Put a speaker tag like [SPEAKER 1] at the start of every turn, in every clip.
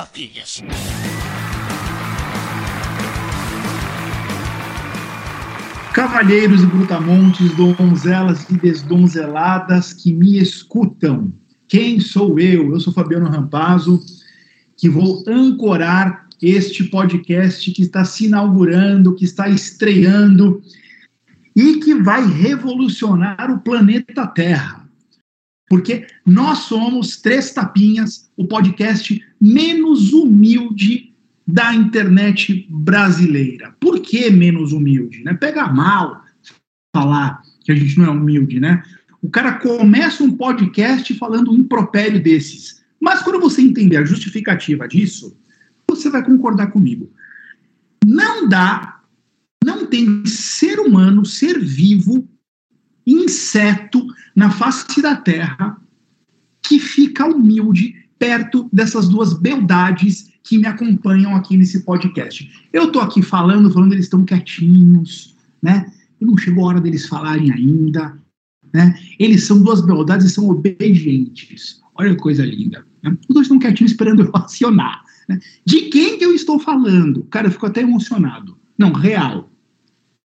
[SPEAKER 1] tapinhas.
[SPEAKER 2] Cavalheiros e brutamontes, donzelas e desdonzeladas que me escutam. Quem sou eu? Eu sou Fabiano Rampazzo, que vou ancorar este podcast que está se inaugurando, que está estreando e que vai revolucionar o planeta Terra. Porque nós somos Três Tapinhas, o podcast menos humilde da internet brasileira. Por que menos humilde? Né? Pega mal falar que a gente não é humilde, né? O cara começa um podcast falando um impropério desses. Mas quando você entender a justificativa disso, você vai concordar comigo. Não dá, não tem ser humano, ser vivo, inseto na face da Terra que fica humilde perto dessas duas beldades que me acompanham aqui nesse podcast. Eu estou aqui falando, falando, eles estão quietinhos, né? Não chegou a hora deles falarem ainda, né? Eles são duas beldades e são obedientes. Olha que coisa linda. Né? Os dois estão quietinhos esperando eu acionar. Né? De quem que eu estou falando? Cara, eu fico até emocionado. Não, real.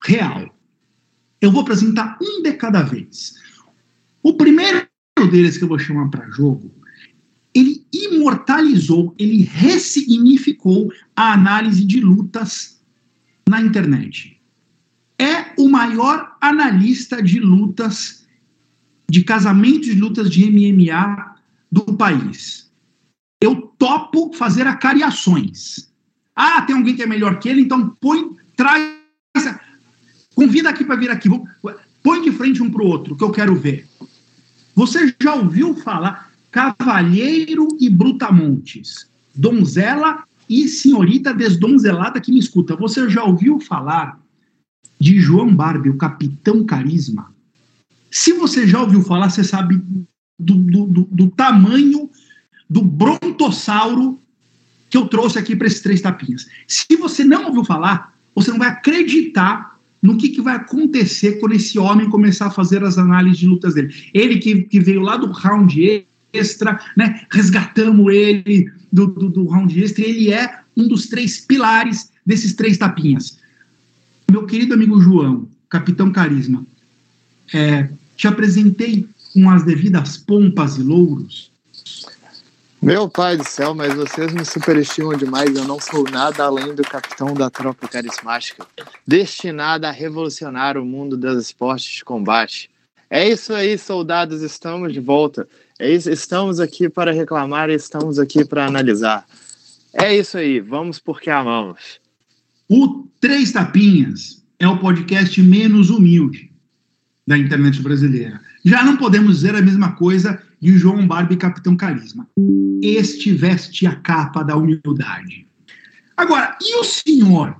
[SPEAKER 2] Real. Eu vou apresentar um de cada vez. O primeiro deles que eu vou chamar para jogo ele imortalizou, ele ressignificou a análise de lutas na internet. É o maior analista de lutas, de casamentos de lutas de MMA do país. Eu topo fazer acariações. Ah, tem alguém que é melhor que ele, então põe, traz. Convida aqui para vir aqui. Põe de frente um para o outro, que eu quero ver. Você já ouviu falar? Cavalheiro e brutamontes, donzela e senhorita desdonzelada que me escuta. Você já ouviu falar de João Barbie, o Capitão Carisma? Se você já ouviu falar, você sabe do, do, do, do tamanho do brontossauro que eu trouxe aqui para esses três tapinhas. Se você não ouviu falar, você não vai acreditar no que, que vai acontecer quando esse homem começar a fazer as análises de lutas dele. Ele que, que veio lá do round extra, né? resgatamos ele do, do, do round extra, ele é um dos três pilares desses três tapinhas. Meu querido amigo João, capitão Carisma, é, te apresentei com as devidas pompas e louros.
[SPEAKER 3] Meu pai do céu, mas vocês me superestimam demais. Eu não sou nada além do capitão da tropa carismática, destinada a revolucionar o mundo dos esportes de combate. É isso aí, soldados, estamos de volta. É estamos aqui para reclamar, estamos aqui para analisar. É isso aí, vamos porque amamos.
[SPEAKER 2] O Três Tapinhas é o podcast menos humilde da internet brasileira. Já não podemos dizer a mesma coisa de João Barbie Capitão Carisma. Este veste a capa da humildade. Agora, e o senhor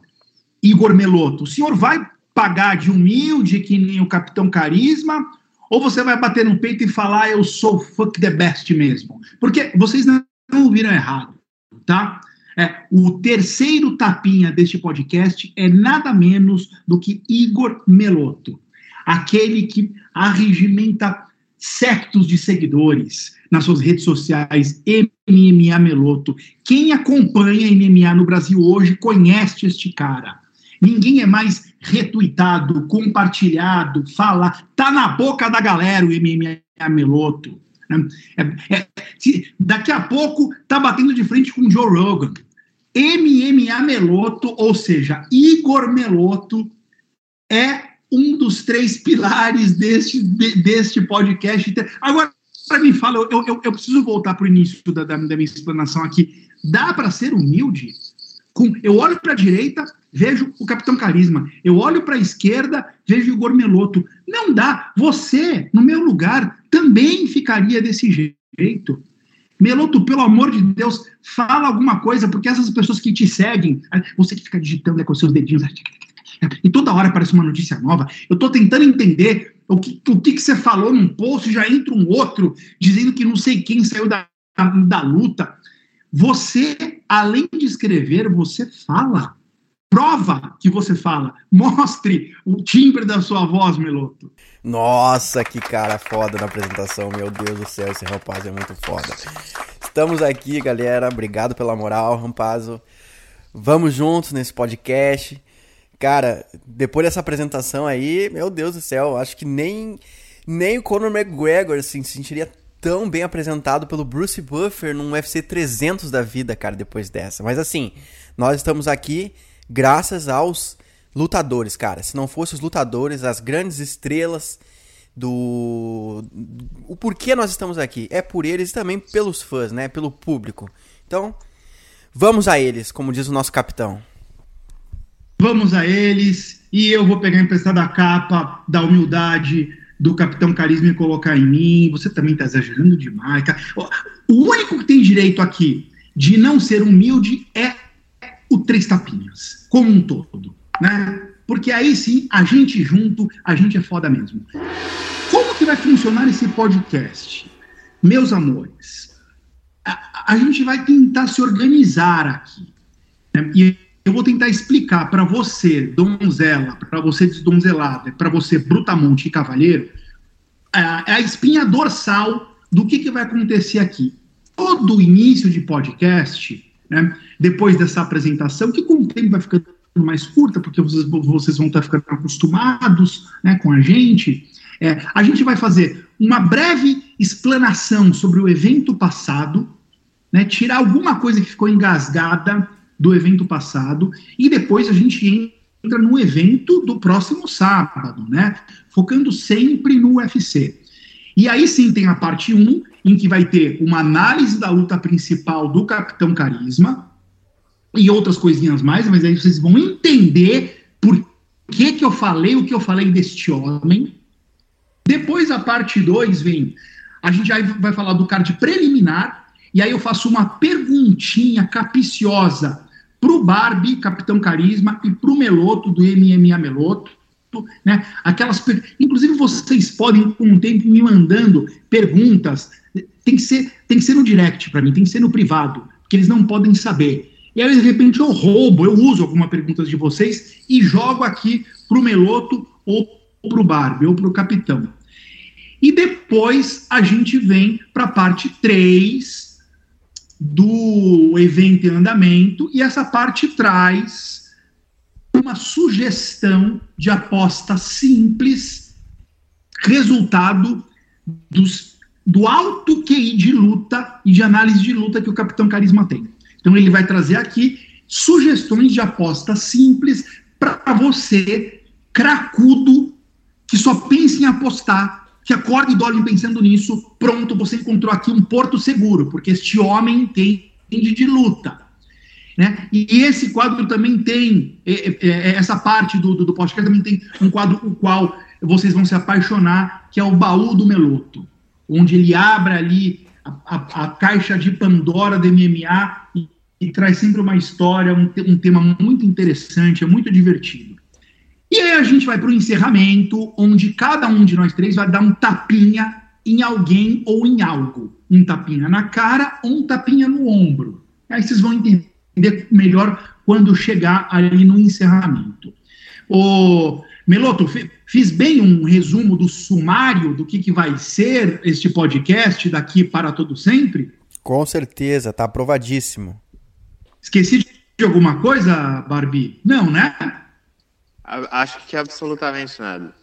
[SPEAKER 2] Igor Meloto? O senhor vai pagar de humilde que nem o Capitão Carisma ou você vai bater no peito e falar, eu sou fuck the best mesmo? Porque vocês não ouviram errado, tá? É, o terceiro tapinha deste podcast é nada menos do que Igor Meloto, aquele que arregimenta sectos de seguidores nas suas redes sociais, MMA Meloto. Quem acompanha MMA no Brasil hoje conhece este cara. Ninguém é mais retuitado, compartilhado, fala, tá na boca da galera o MMA Meloto. Né? É, é, se, daqui a pouco tá batendo de frente com o Joe Rogan. MMA Meloto, ou seja, Igor Meloto, é um dos três pilares deste, de, deste podcast. Agora, para mim, fala, eu, eu, eu preciso voltar para o início da, da, da minha explanação aqui. Dá para ser humilde? Com, eu olho para a direita, vejo o Capitão Carisma. Eu olho para a esquerda, vejo o Igor Meloto. Não dá. Você, no meu lugar, também ficaria desse jeito. Meloto, pelo amor de Deus, fala alguma coisa, porque essas pessoas que te seguem, você que fica digitando né, com seus dedinhos, e toda hora aparece uma notícia nova. Eu estou tentando entender o que, o que, que você falou num post, já entra um outro dizendo que não sei quem saiu da, da luta. Você, além de escrever, você fala. Prova que você fala. Mostre o timbre da sua voz, Meloto.
[SPEAKER 4] Nossa, que cara foda na apresentação. Meu Deus do céu, esse rapaz é muito foda.
[SPEAKER 1] Estamos aqui, galera. Obrigado pela moral, Rampazo. Vamos juntos nesse podcast. Cara, depois dessa apresentação aí, meu Deus do céu, acho que nem, nem o Conor McGregor assim, se sentiria tão bem apresentado pelo Bruce Buffer num UFC 300 da vida, cara, depois dessa. Mas assim, nós estamos aqui graças aos lutadores, cara. Se não fossem os lutadores, as grandes estrelas do o porquê nós estamos aqui é por eles e também pelos fãs, né, pelo público. Então, vamos a eles, como diz o nosso capitão.
[SPEAKER 2] Vamos a eles e eu vou pegar emprestada a capa da humildade do Capitão Carisma e colocar em mim. Você também está exagerando demais. O único que tem direito aqui de não ser humilde é o Três Tapinhas, como um todo, né? Porque aí sim, a gente junto, a gente é foda mesmo. Como que vai funcionar esse podcast? Meus amores, a, a gente vai tentar se organizar aqui. Né? E eu vou tentar explicar para você, donzela, para você desdonzelada, para você brutamonte e cavalheiro, a, a espinha dorsal do que, que vai acontecer aqui. Todo início de podcast, né, depois dessa apresentação, que com o tempo vai ficando mais curta, porque vocês, vocês vão estar ficando acostumados né, com a gente, é, a gente vai fazer uma breve explanação sobre o evento passado, né, tirar alguma coisa que ficou engasgada do evento passado, e depois a gente entra no evento do próximo sábado, né? Focando sempre no UFC. E aí sim tem a parte 1, em que vai ter uma análise da luta principal do Capitão Carisma e outras coisinhas mais, mas aí vocês vão entender por que, que eu falei o que eu falei deste homem. Depois a parte 2 vem, a gente aí vai falar do card preliminar, e aí eu faço uma perguntinha capiciosa pro Barbie, Capitão Carisma, e pro Meloto, do MMA Meloto, né? Aquelas, inclusive vocês podem com o tempo me mandando perguntas, tem que ser, tem que ser no direct para mim, tem que ser no privado, que eles não podem saber. E aí de repente eu roubo, eu uso alguma perguntas de vocês e jogo aqui pro Meloto ou pro Barbie ou pro Capitão. E depois a gente vem para a parte 3, do evento em andamento, e essa parte traz uma sugestão de aposta simples, resultado dos, do alto QI de luta e de análise de luta que o Capitão Carisma tem. Então ele vai trazer aqui sugestões de aposta simples para você, cracudo, que só pensa em apostar que acorde e dorme pensando nisso, pronto, você encontrou aqui um porto seguro, porque este homem entende de luta. Né? E, esse quadro também tem, é, é, é, essa parte do, do, do podcast também tem um quadro o qual vocês vão se apaixonar, que é o baú do Meloto, onde ele abre ali a, a, a caixa de Pandora do MMA e, e traz sempre uma história, um, um tema muito interessante, é muito divertido. E aí a gente vai para o encerramento, onde cada um de nós três vai dar um tapinha em alguém ou em algo. Um tapinha na cara ou um tapinha no ombro. Aí vocês vão entender melhor quando chegar ali no encerramento. O Meloto, fiz bem um resumo do sumário do que, que vai ser este podcast daqui para todo sempre?
[SPEAKER 1] Com certeza, tá aprovadíssimo.
[SPEAKER 2] Esqueci de alguma coisa, Barbie? Não, né?
[SPEAKER 3] Acho que absolutamente nada.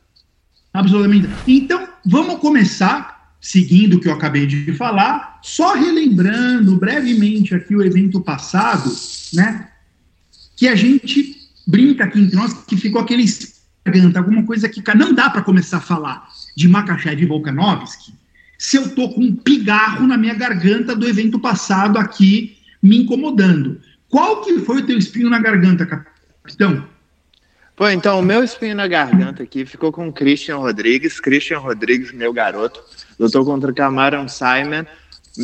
[SPEAKER 2] Absolutamente. Então, vamos começar, seguindo o que eu acabei de falar, só relembrando brevemente aqui o evento passado, né? Que a gente brinca aqui entre nós que ficou aquele garganta, alguma coisa que não dá para começar a falar de Makachev e Volkanovski se eu tô com um pigarro na minha garganta do evento passado aqui me incomodando. Qual que foi o teu espinho na garganta, capitão?
[SPEAKER 3] Pô, então, o meu espinho na garganta aqui ficou com o Christian Rodrigues. Christian Rodrigues, meu garoto, lutou contra Cameron Simon.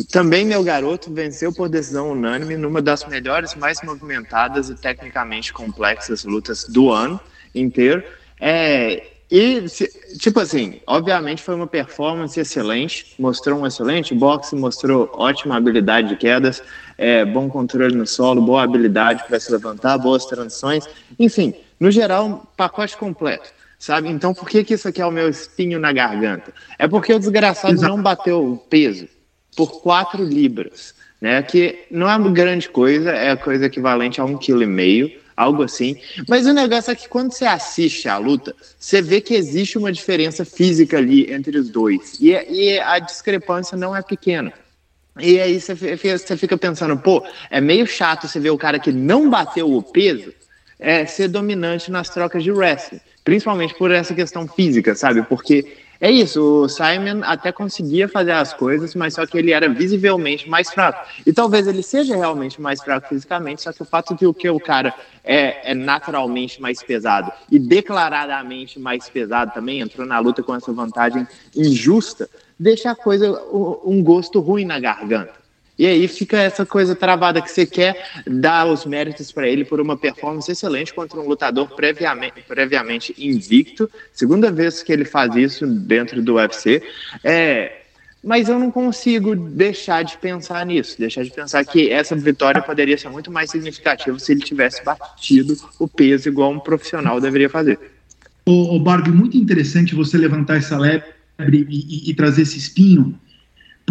[SPEAKER 3] Também meu garoto venceu por decisão unânime numa das melhores, mais movimentadas e tecnicamente complexas lutas do ano inteiro. É, e, tipo assim, obviamente foi uma performance excelente, mostrou um excelente boxe, mostrou ótima habilidade de quedas, é, bom controle no solo, boa habilidade para se levantar, boas transições, enfim, no geral, um pacote completo, sabe? Então, por que, que isso aqui é o meu espinho na garganta? É porque o desgraçado Exato. não bateu o peso, por 4 libras, né? Que não é uma grande coisa, é coisa equivalente a um quilo e meio, algo assim. Mas o negócio é que quando você assiste a luta, você vê que existe uma diferença física ali entre os dois. E, e a discrepância não é pequena. E aí você você fica pensando, pô, é meio chato você ver o cara que não bateu o peso é, ser dominante nas trocas de wrestling. Principalmente por essa questão física, sabe? Porque é isso, o Simon até conseguia fazer as coisas, mas só que ele era visivelmente mais fraco. E talvez ele seja realmente mais fraco fisicamente, só que o fato de o que o cara é, é naturalmente mais pesado e declaradamente mais pesado também, entrou na luta com essa vantagem injusta, deixa a coisa um gosto ruim na garganta. E aí fica essa coisa travada que você quer dar os méritos para ele por uma performance excelente contra um lutador previamente, previamente invicto. Segunda vez que ele faz isso dentro do UFC. É, mas eu não consigo deixar de pensar nisso, deixar de pensar que essa vitória poderia ser muito mais significativa se ele tivesse batido o peso igual um profissional deveria fazer.
[SPEAKER 2] O, Barbie, muito interessante você levantar essa lebre e, e trazer esse espinho,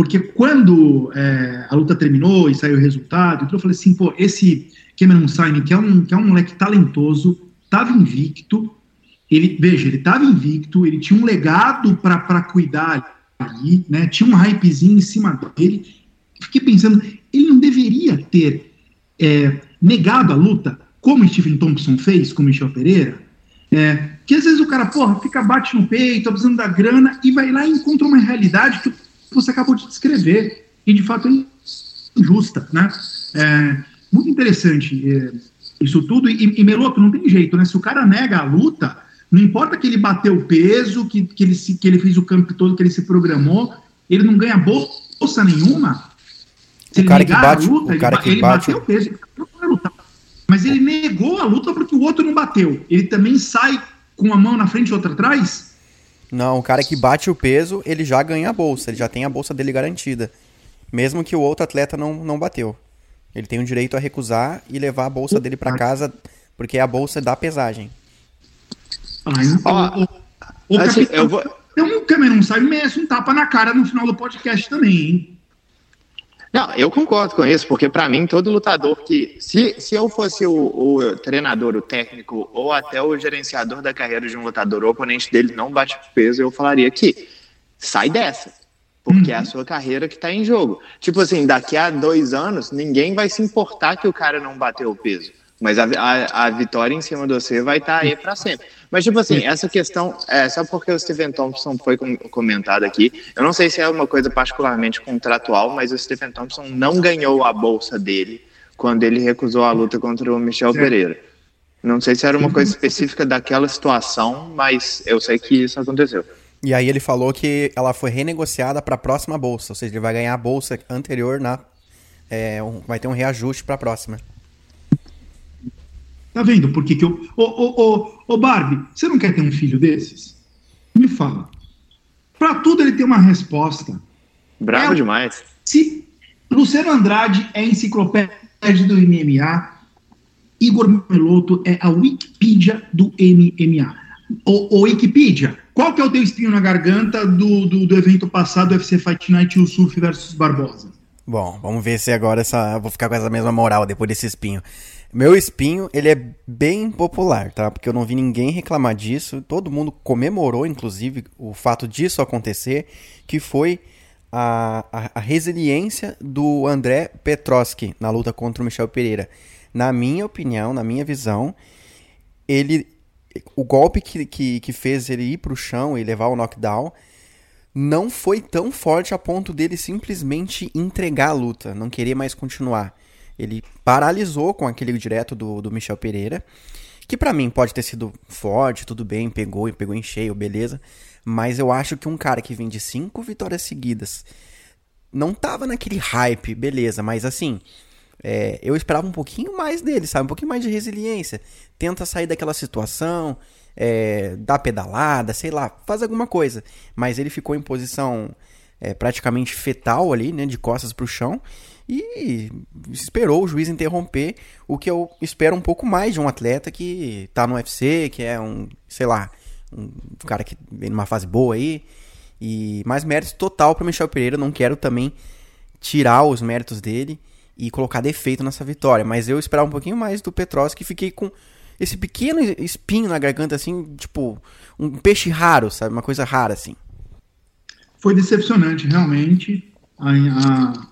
[SPEAKER 2] porque quando é, a luta terminou e saiu o resultado, eu falei assim, pô, esse Cameron Simon, que é um, que é um moleque talentoso, estava invicto, ele, veja, ele estava invicto, ele tinha um legado para cuidar ali, né, tinha um hypezinho em cima dele, fiquei pensando, ele não deveria ter é, negado a luta, como Stephen Thompson fez com Michel Pereira, é, que às vezes o cara, porra, fica, bate no peito, tá precisando da grana, e vai lá e encontra uma realidade que você acabou de descrever, e de fato é injusta, né? É, muito interessante é, isso tudo, e, e Meloto, não tem jeito, né? Se o cara nega a luta, não importa que ele bateu o peso, que, que, ele, se, que ele fez o campo todo, que ele se programou, ele não ganha bolsa nenhuma.
[SPEAKER 1] Se o cara que bate, luta, o cara
[SPEAKER 2] ele,
[SPEAKER 1] que
[SPEAKER 2] ele
[SPEAKER 1] bate...
[SPEAKER 2] bateu o peso, mas ele negou a luta porque o outro não bateu. Ele também sai com uma mão na frente e outra atrás?
[SPEAKER 1] Não, o cara que bate o peso, ele já ganha a bolsa, ele já tem a bolsa dele garantida. Mesmo que o outro atleta não, não bateu. Ele tem o direito a recusar e levar a bolsa dele para casa, porque é a bolsa da pesagem.
[SPEAKER 2] Ah, então, o, o, assim, eu vou... Então, o Cameron sabe merece um tapa na cara no final do podcast também, hein?
[SPEAKER 3] Não, eu concordo com isso, porque para mim, todo lutador que. Se, se eu fosse o, o, treinador, o técnico, ou até o gerenciador da carreira de um lutador, o oponente dele não bate peso, eu falaria que sai dessa. Porque uhum. é a uhum. sua carreira que está em jogo. Tipo assim, daqui a dois anos, ninguém vai se importar que o cara não bateu o peso. Mas a, a, a vitória em cima de você vai estar tá aí para sempre. Mas, tipo assim, essa questão, é, só porque o Stephen Thompson foi comentado aqui, eu não sei se é uma coisa particularmente contratual, mas o Stephen Thompson não ganhou a bolsa dele quando ele recusou a luta contra o Michel Pereira. Não sei se era uma coisa específica daquela situação, mas eu sei que isso aconteceu.
[SPEAKER 1] E aí ele falou que ela foi renegociada para a próxima bolsa, ou seja, ele vai ganhar a bolsa anterior na é, vai ter um reajuste para a próxima.
[SPEAKER 2] Tá vendo por que, que eu. Ô, ô, ô, ô, Barbie, você não quer ter um filho desses? Me fala. Para tudo ele tem uma resposta.
[SPEAKER 3] Bravo é, demais.
[SPEAKER 2] Se Luciano Andrade é enciclopédia do MMA, Igor Meloto é a Wikipedia do MMA. Ô, ô Wikipedia, qual que é o teu espinho na garganta do, do, do evento passado, UFC Fight Night e o Surf versus Barbosa?
[SPEAKER 1] Bom, vamos ver se agora essa, eu vou ficar com essa mesma moral depois desse espinho. Meu espinho, ele é bem popular, tá? Porque eu não vi ninguém reclamar disso. Todo mundo comemorou, inclusive, o fato disso acontecer, que foi a, a, a resiliência do André Petroski na luta contra o Michel Pereira. Na minha opinião, na minha visão, ele o golpe que, que, que fez ele ir para o chão e levar o knockdown não foi tão forte a ponto dele simplesmente entregar a luta, não querer mais continuar. Ele paralisou com aquele direto do, do Michel Pereira, que para mim pode ter sido forte, tudo bem, pegou e pegou em cheio, beleza. Mas eu acho que um cara que vem de cinco vitórias seguidas não tava naquele hype, beleza, mas assim, é, eu esperava um pouquinho mais dele, sabe? Um pouquinho mais de resiliência. Tenta sair daquela situação, é, dá pedalada, sei lá, faz alguma coisa. Mas ele ficou em posição é, praticamente fetal ali, né? De costas pro chão e esperou o juiz interromper, o que eu espero um pouco mais de um atleta que tá no UFC, que é um, sei lá, um cara que vem numa fase boa aí. E mais mérito total para Michel Pereira, não quero também tirar os méritos dele e colocar defeito nessa vitória. Mas eu esperava um pouquinho mais do Petrovski, fiquei com esse pequeno espinho na garganta, assim, tipo, um peixe raro, sabe? Uma coisa rara, assim.
[SPEAKER 2] Foi decepcionante, realmente. A, a,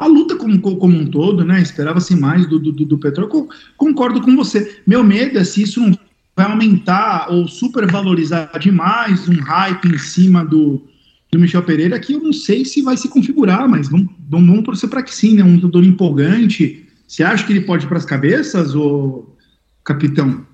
[SPEAKER 2] a luta como, como um todo, né? Esperava-se mais do, do, do Petrov. Concordo com você. Meu medo é se isso não vai aumentar ou supervalorizar demais um hype em cima do, do Michel Pereira, que eu não sei se vai se configurar, mas vamos, vamos, vamos torcer para que sim, né? Um lutador empolgante. Você acha que ele pode ir para as cabeças, ou capitão?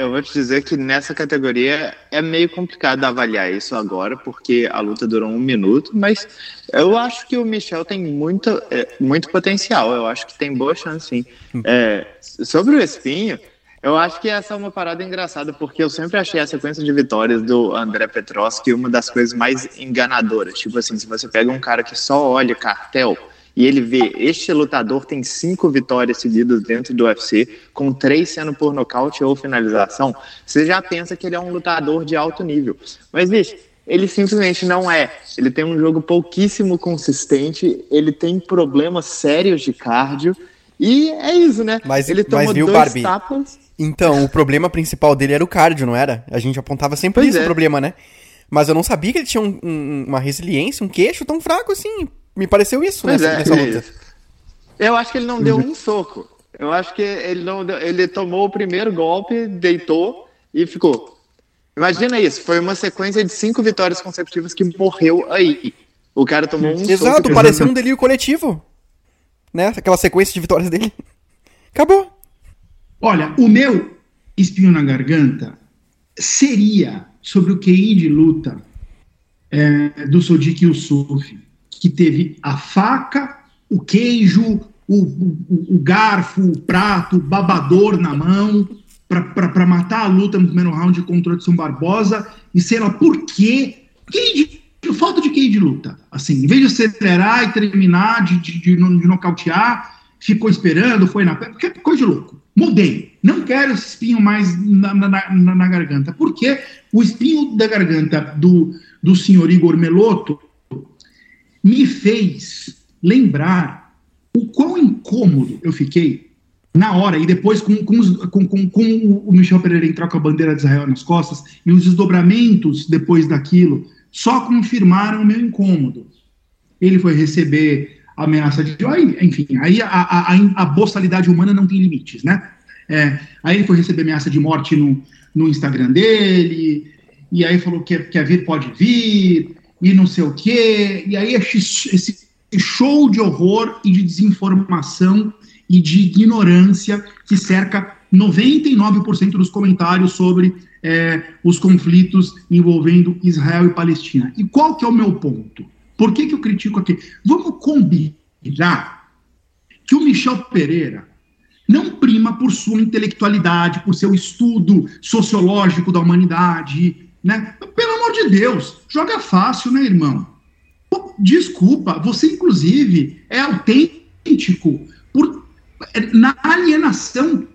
[SPEAKER 3] Eu vou te dizer que nessa categoria é meio complicado avaliar isso agora, porque a luta durou um minuto, mas eu acho que o Michel tem muito, é, muito potencial, eu acho que tem boa chance sim. É, sobre o Espinho, eu acho que essa é uma parada engraçada, porque eu sempre achei a sequência de vitórias do André Petroski uma das coisas mais enganadoras. Tipo assim, se você pega um cara que só olha cartel e ele vê, este lutador tem cinco vitórias seguidas dentro do UFC, com três sendo por nocaute ou finalização, você já pensa que ele é um lutador de alto nível. Mas, bicho, ele simplesmente não é. Ele tem um jogo pouquíssimo consistente, ele tem problemas sérios de cardio, e é isso, né?
[SPEAKER 1] Mas,
[SPEAKER 3] ele
[SPEAKER 1] tomou mas viu, dois Barbie, tapas. Então, o problema principal dele era o cardio, não era? A gente apontava sempre pois esse é. problema, né? Mas eu não sabia que ele tinha um, um, uma resiliência, um queixo tão fraco assim. Me pareceu isso nessa, é, nessa, luta.
[SPEAKER 3] Eu acho que ele não deu um soco. Eu acho que ele não deu, ele tomou o primeiro golpe, deitou e ficou. Imagina isso, foi uma sequência de cinco vitórias consecutivas que morreu aí. O cara tomou um
[SPEAKER 1] Exato, soco. pareceu um delírio coletivo. Né? Aquela sequência de vitórias dele. Acabou.
[SPEAKER 2] Olha, o meu espinho na garganta seria sobre o QI de luta é, do Sodiq Yusuf que teve a faca, o queijo, o, o, o garfo, o prato, o babador na mão para matar a luta no primeiro round contra o Edson Barbosa e sei lá por quê. Que falta de QI de luta. Assim, em vez de acelerar e terminar, de, de, de, de nocautear, ficou esperando, foi na porque coisa de louco. Mudei. Não quero esse espinho mais na, na, na, na garganta. Porque o espinho da garganta do, do senhor Igor Meloto me fez lembrar o quão incômodo eu fiquei na hora, e depois com, com, com, com, com o Michel Pereira em troca a bandeira de Israel nas costas, e os desdobramentos depois daquilo, só confirmaram o meu incômodo. Ele foi receber ameaça de. Enfim, aí a, a, a, boçalidade humana não tem limites, né? É, aí ele foi receber ameaça de morte no, no Instagram dele, e aí falou que quer vir, pode vir, e não sei o quê. E aí esse, show de horror e de desinformação e de ignorância que cerca 99% dos comentários sobre é, os conflitos envolvendo Israel e Palestina. E qual que é o meu ponto? Por que, que eu critico aqui? Vamos combinar que o Michel Pereira não prima por sua intelectualidade, por seu estudo sociológico da humanidade, né? Pelo amor de Deus, joga fácil, né, irmão? Desculpa, você inclusive é autêntico por, na alienação.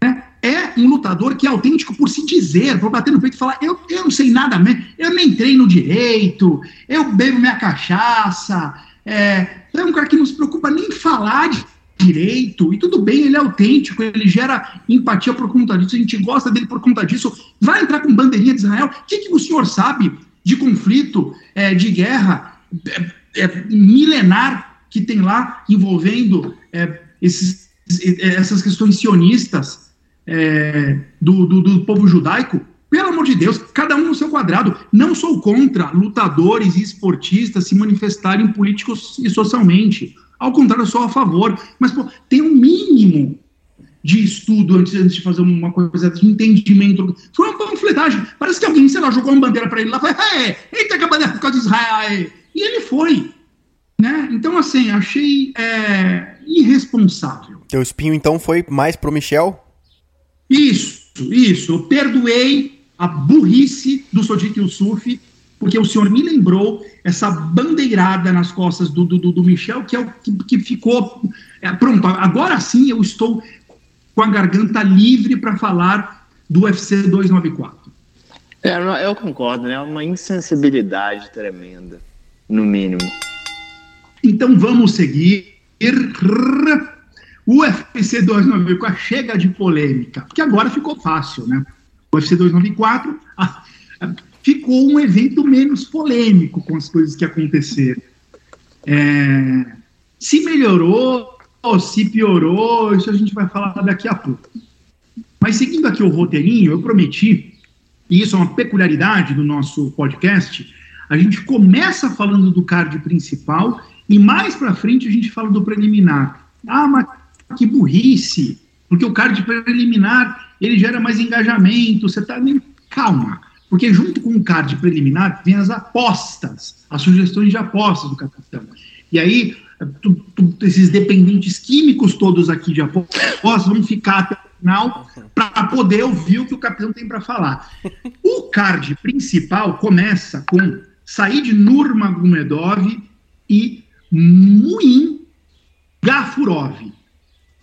[SPEAKER 2] Né? É um lutador que é autêntico por se dizer, por bater no peito e falar: eu, eu não sei nada mesmo, eu nem treino direito, eu bebo minha cachaça. É, é um cara que não se preocupa nem falar de direito, e tudo bem, ele é autêntico, ele gera empatia por conta disso, a gente gosta dele por conta disso. Vai entrar com bandeirinha de Israel? O que, que o senhor sabe de conflito, é, de guerra é, é, milenar que tem lá envolvendo é, esses, essas questões sionistas é, do, do, do povo judaico? Pelo amor de Deus, cada um no seu quadrado. Não sou contra lutadores e esportistas se manifestarem políticos e socialmente. Ao contrário, eu sou a favor. Mas, pô, tem um mínimo de estudo antes, antes de fazer uma coisa de entendimento. Foi uma panfletagem. Parece que alguém, sei lá, jogou uma bandeira para ele lá e falou: é, eita, que a bandeira por causa de Israel. E ele foi. Né? Então, assim, achei é, irresponsável.
[SPEAKER 1] Teu espinho, então, foi mais pro Michel?
[SPEAKER 2] Isso, isso. Eu perdoei a burrice do Sodiq Yusuf porque o senhor me lembrou essa bandeirada nas costas do, do, do Michel, que é o que, que ficou. É, pronto, agora sim eu estou com a garganta livre para falar do UFC 294.
[SPEAKER 3] É, eu concordo, né? É uma insensibilidade tremenda, no mínimo.
[SPEAKER 2] Então vamos seguir. O UFC 294 chega de polêmica, porque agora ficou fácil, né? O UFC 294 ah, ficou um evento menos polêmico com as coisas que aconteceram. É, se melhorou, se piorou, isso a gente vai falar daqui a pouco. Mas seguindo aqui o roteirinho, eu prometi, e isso é uma peculiaridade do nosso podcast, a gente começa falando do card principal e mais para frente a gente fala do preliminar. Ah, mas que burrice, porque o card preliminar ele gera mais engajamento, você está nem calma, porque junto com o card preliminar vem as apostas, as sugestões de apostas do capitão. E aí tu, tu, esses dependentes químicos todos aqui de apostas vão ficar até o final para poder ouvir o que o capitão tem para falar. O card principal começa com Said Nurmagomedov e Muin Gafurov.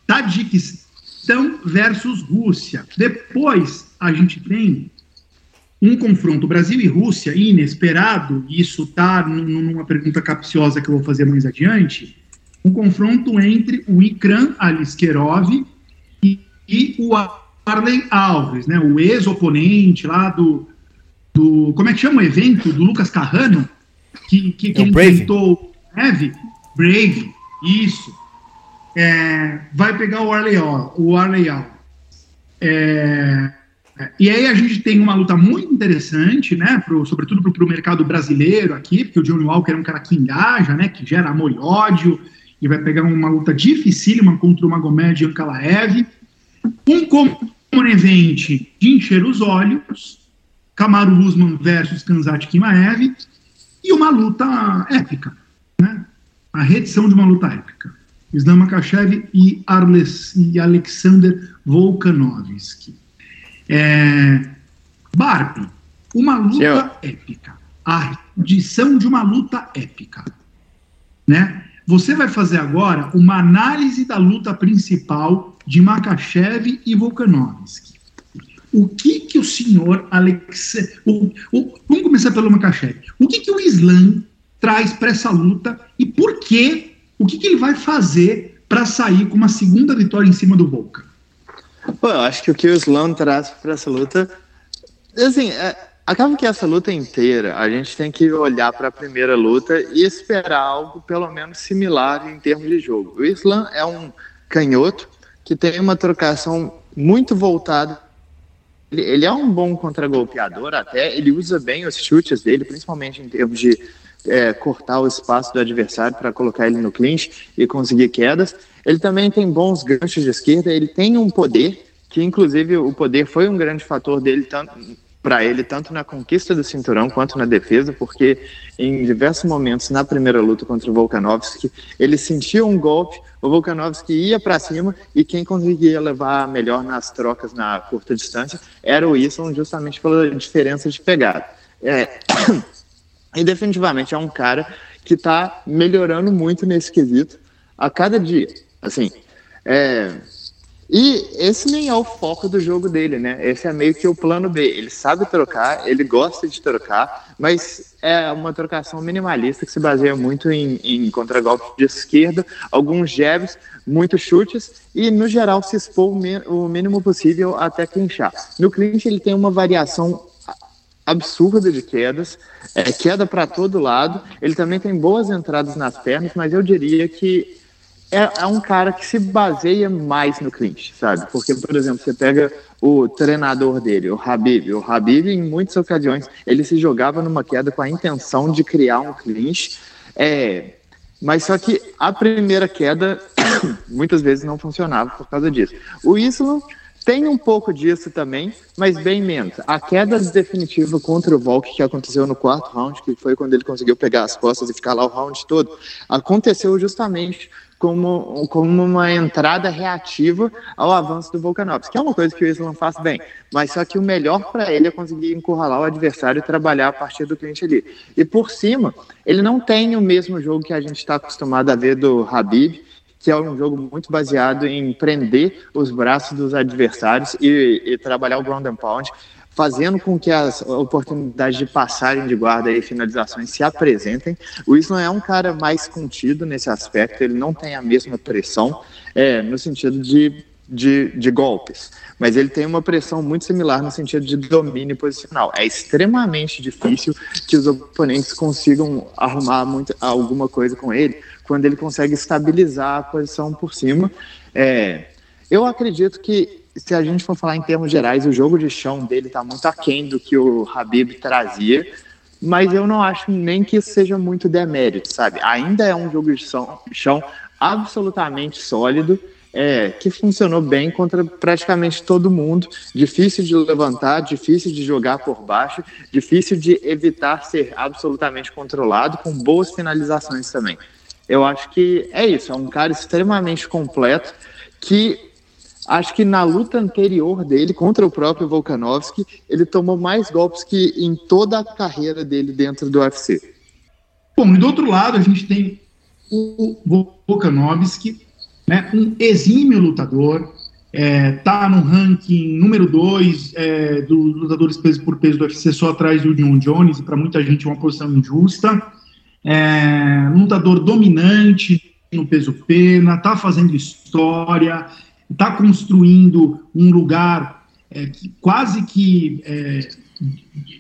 [SPEAKER 2] Tadjikistão versus Rússia. Depois a gente tem um confronto Brasil e Rússia inesperado, e isso está numa pergunta capciosa que eu vou fazer mais adiante, um confronto entre o Ikran Aliskerov e, e o Arley Alves, né, o ex-oponente lá do, do. Como é que chama o evento? Do Lucas Carrano, que, que, que é enfrentou o Brave. Brave, isso. É, vai pegar o Arley, o Arley Alves. É, e aí a gente tem uma luta muito interessante, né, pro, sobretudo para o mercado brasileiro aqui, porque o Johnny Walker é um cara que engaja, né, que gera amor e ódio, e vai pegar uma luta dificílima contra o Magomed Ankalaev. Um common event de encher os olhos, Kamaru Usman versus Kanzat Kimaev, e uma luta épica, né, a redição de uma luta épica. Islam Makachev e, e Alexander Volkanovski. É, Barbie, uma luta Senhor. épica. A edição de uma luta épica. Né? Você vai fazer agora uma análise da luta principal de Makachev e Volkanovski. O que que o senhor Alex... O, o, vamos começar pelo Makachev. O que que o Islam traz para essa luta e por que, o que que ele vai fazer para sair com uma segunda vitória em cima do Volkan?
[SPEAKER 3] Pô, eu acho que o que o Slam traz para essa luta. Assim, é, acaba que essa luta inteira a gente tem que olhar para a primeira luta e esperar algo pelo menos similar em termos de jogo. O Islam é um canhoto que tem uma trocação muito voltada. Ele, ele é um bom contragolpeador até, ele usa bem os chutes dele, principalmente em termos de é, cortar o espaço do adversário para colocar ele no clinch e conseguir quedas. Ele também tem bons ganchos de esquerda, ele tem um poder, que inclusive o poder foi um grande fator dele para ele tanto na conquista do cinturão quanto na defesa, porque em diversos momentos na primeira luta contra o Volkanovski, ele sentia um golpe, o Volkanovski ia para cima e quem conseguia levar melhor nas trocas na curta distância era o Islam, justamente pela diferença de pegada. É, e definitivamente é um cara que está melhorando muito nesse quesito a cada dia. Assim, é... E esse nem é o foco do jogo dele, né? Esse é meio que o plano B. Ele sabe trocar, ele gosta de trocar, mas é uma trocação minimalista que se baseia muito em, em contragolpe de esquerda, alguns jabs, muitos chutes e, no geral, se expor o mínimo possível até clinchar. No clinch, ele tem uma variação absurda de quedas, é, queda para todo lado. Ele também tem boas entradas nas pernas, mas eu diria que é, é, um cara que se baseia mais no clinch, sabe? Porque, por exemplo, você pega o treinador dele, o Habib. O Habib, em muitas ocasiões, ele se jogava numa queda com a intenção de criar um clinch. É, mas só que a primeira queda muitas vezes não funcionava por causa disso. O Islam tem um pouco disso também, mas bem menos. A queda definitiva contra o Volk, que aconteceu no quarto round, que foi quando ele conseguiu pegar as costas e ficar lá o round todo, aconteceu justamente como, como uma entrada reativa ao avanço do Volkanovski, que é uma coisa que o Islam faz bem, mas só que o melhor para ele é conseguir encurralar o adversário e trabalhar a partir do cliente ali. E por cima, ele não tem o mesmo jogo que a gente está acostumado a ver do Habib, que é um jogo muito baseado em prender os braços dos adversários e, e trabalhar o ground and pound. Fazendo com que as oportunidades de passagem de guarda e finalizações se apresentem. O Islam é um cara mais contido nesse aspecto, ele não tem a mesma pressão, é, no sentido de, de, de golpes, mas ele tem uma pressão muito similar no sentido de domínio posicional. É extremamente difícil que os oponentes consigam arrumar muito, alguma coisa com ele quando ele consegue estabilizar a posição por cima. É, eu acredito que se a gente for falar em termos gerais, o jogo de chão dele está muito aquém do que o Habib trazia, mas eu não acho nem que isso seja muito demérito, sabe? Ainda é um jogo de chão absolutamente sólido, é, que funcionou bem contra praticamente todo mundo. Difícil de levantar, difícil de jogar por baixo, difícil de evitar ser absolutamente controlado, com boas finalizações também. Eu acho que é isso, é um cara extremamente completo que Acho que na luta anterior dele contra o próprio Volkanovski, ele tomou mais golpes que em toda a carreira dele dentro do UFC.
[SPEAKER 2] Bom, e do outro lado, a gente tem o Volkanovski, né, um exímio lutador, é, tá no ranking número 2 é, dos lutadores peso por peso do UFC, só atrás do John Jones, e para muita gente é uma posição injusta. É, lutador dominante no peso pena, tá fazendo história, está construindo um lugar é, quase que é,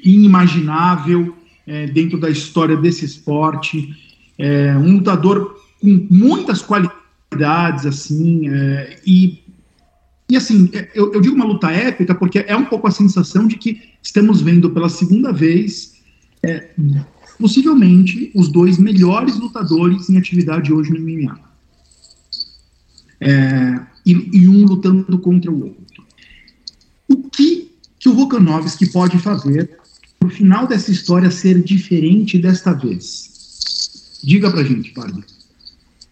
[SPEAKER 2] inimaginável é, dentro da história desse esporte. É, um lutador com muitas qualidades, assim, é, e, e assim, é, eu, eu, digo uma luta épica porque é um pouco a sensação de que estamos vendo pela segunda vez, possivelmente, os dois melhores lutadores em atividade hoje no MMA. É, e, e um lutando contra o outro. O que, que o Volkanovski pode fazer para o final dessa história ser diferente desta vez? Diga pra gente, Pardo.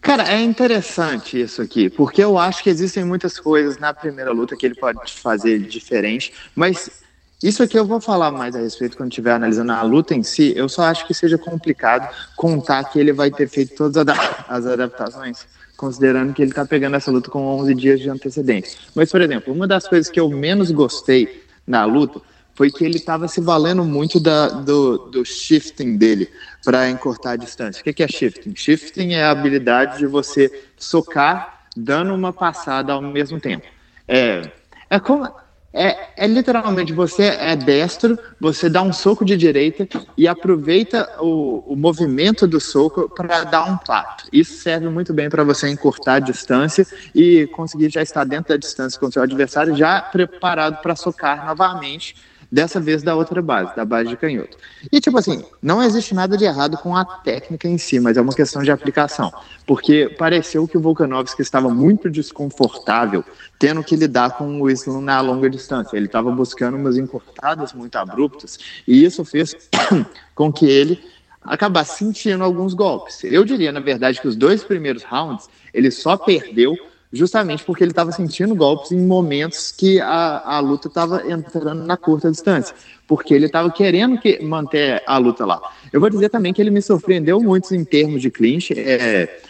[SPEAKER 3] Cara, é interessante isso aqui, porque eu acho que existem muitas coisas na primeira luta que ele pode fazer diferente, mas isso aqui eu vou falar mais a respeito quando estiver analisando a luta em si. Eu só acho que seja complicado contar que ele vai ter feito todas as adaptações considerando que ele está pegando essa luta com 11 dias de antecedência. Mas, por exemplo, uma das coisas que eu menos gostei na luta foi que ele estava se valendo muito da, do, do shifting dele para encurtar a distância. O que, que é shifting? Shifting é a habilidade de você socar dando uma passada ao mesmo tempo. É, é como é, é, literalmente você é destro, você dá um soco de direita e aproveita o, o movimento do soco para dar um pato. Isso serve muito bem para você encurtar a distância e conseguir já estar dentro da distância com o seu adversário, já preparado para socar novamente dessa vez da outra base, da base de canhoto. E tipo assim, não existe nada de errado com a técnica em si, mas é uma questão de aplicação, porque pareceu que o Volkanovski estava muito desconfortável tendo que lidar com o Islam na longa distância. Ele estava buscando umas encurtadas muito abruptas, e isso fez com que ele acabasse sentindo alguns golpes. Eu diria, na verdade, que os dois primeiros rounds ele só perdeu justamente porque ele estava sentindo golpes em momentos que a, a luta estava entrando na curta distância, porque ele estava querendo que, manter a luta lá. Eu vou dizer também que ele me surpreendeu muito em termos de clinch. É,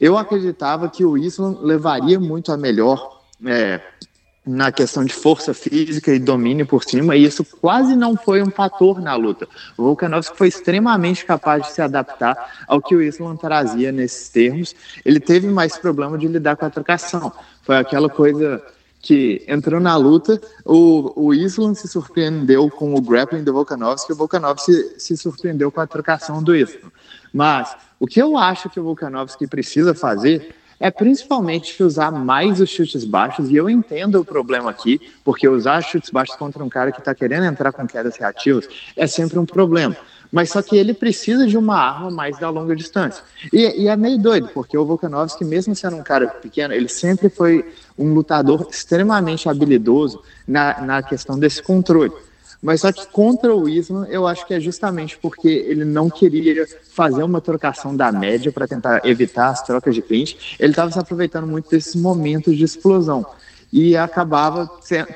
[SPEAKER 3] eu acreditava que o Islam levaria muito a melhor é, na questão de força física e domínio por cima, e isso quase não foi um fator na luta. O Volkanovski foi extremamente capaz de se adaptar ao que o Islam trazia nesses termos. Ele teve mais problema de lidar com a trocação. Foi aquela coisa que entrou na luta, o, o Islam se surpreendeu com o grappling do Volkanovski, e o Volkanovski se, se surpreendeu com a trocação do Islam. Mas o que eu acho que o Volkanovski precisa fazer é principalmente usar mais os chutes baixos, e eu entendo o problema aqui, porque usar chutes baixos contra um cara que está querendo entrar com quedas reativas é sempre um problema. Mas só que ele precisa de uma arma mais da longa distância. E, e é meio doido, porque o Volkanovski, mesmo sendo um cara pequeno, ele sempre foi um lutador extremamente habilidoso na, na questão desse controle. Mas só que contra o Islam, eu acho que é justamente porque ele não queria fazer uma trocação da média para tentar evitar as trocas de clinch. Ele estava se aproveitando muito desses momentos de explosão e acabava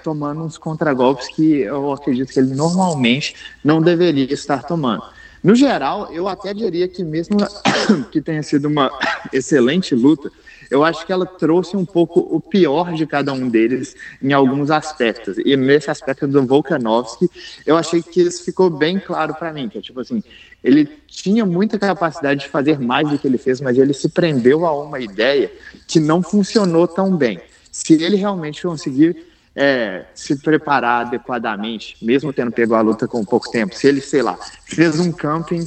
[SPEAKER 3] tomando uns contragolpes que eu acredito que ele normalmente não deveria estar tomando. No geral, eu até diria que mesmo que tenha sido uma excelente luta, Eu acho que ela trouxe um pouco o pior de cada um deles em alguns aspectos. E nesse aspecto do Volkanovski, eu achei que isso ficou bem claro para mim, que é tipo assim, ele tinha muita capacidade de fazer mais do que ele fez, mas ele se prendeu a uma ideia que não funcionou tão bem. Se ele realmente conseguir é, se preparar adequadamente, mesmo tendo pego a luta com pouco tempo, se ele, sei lá, fez um camping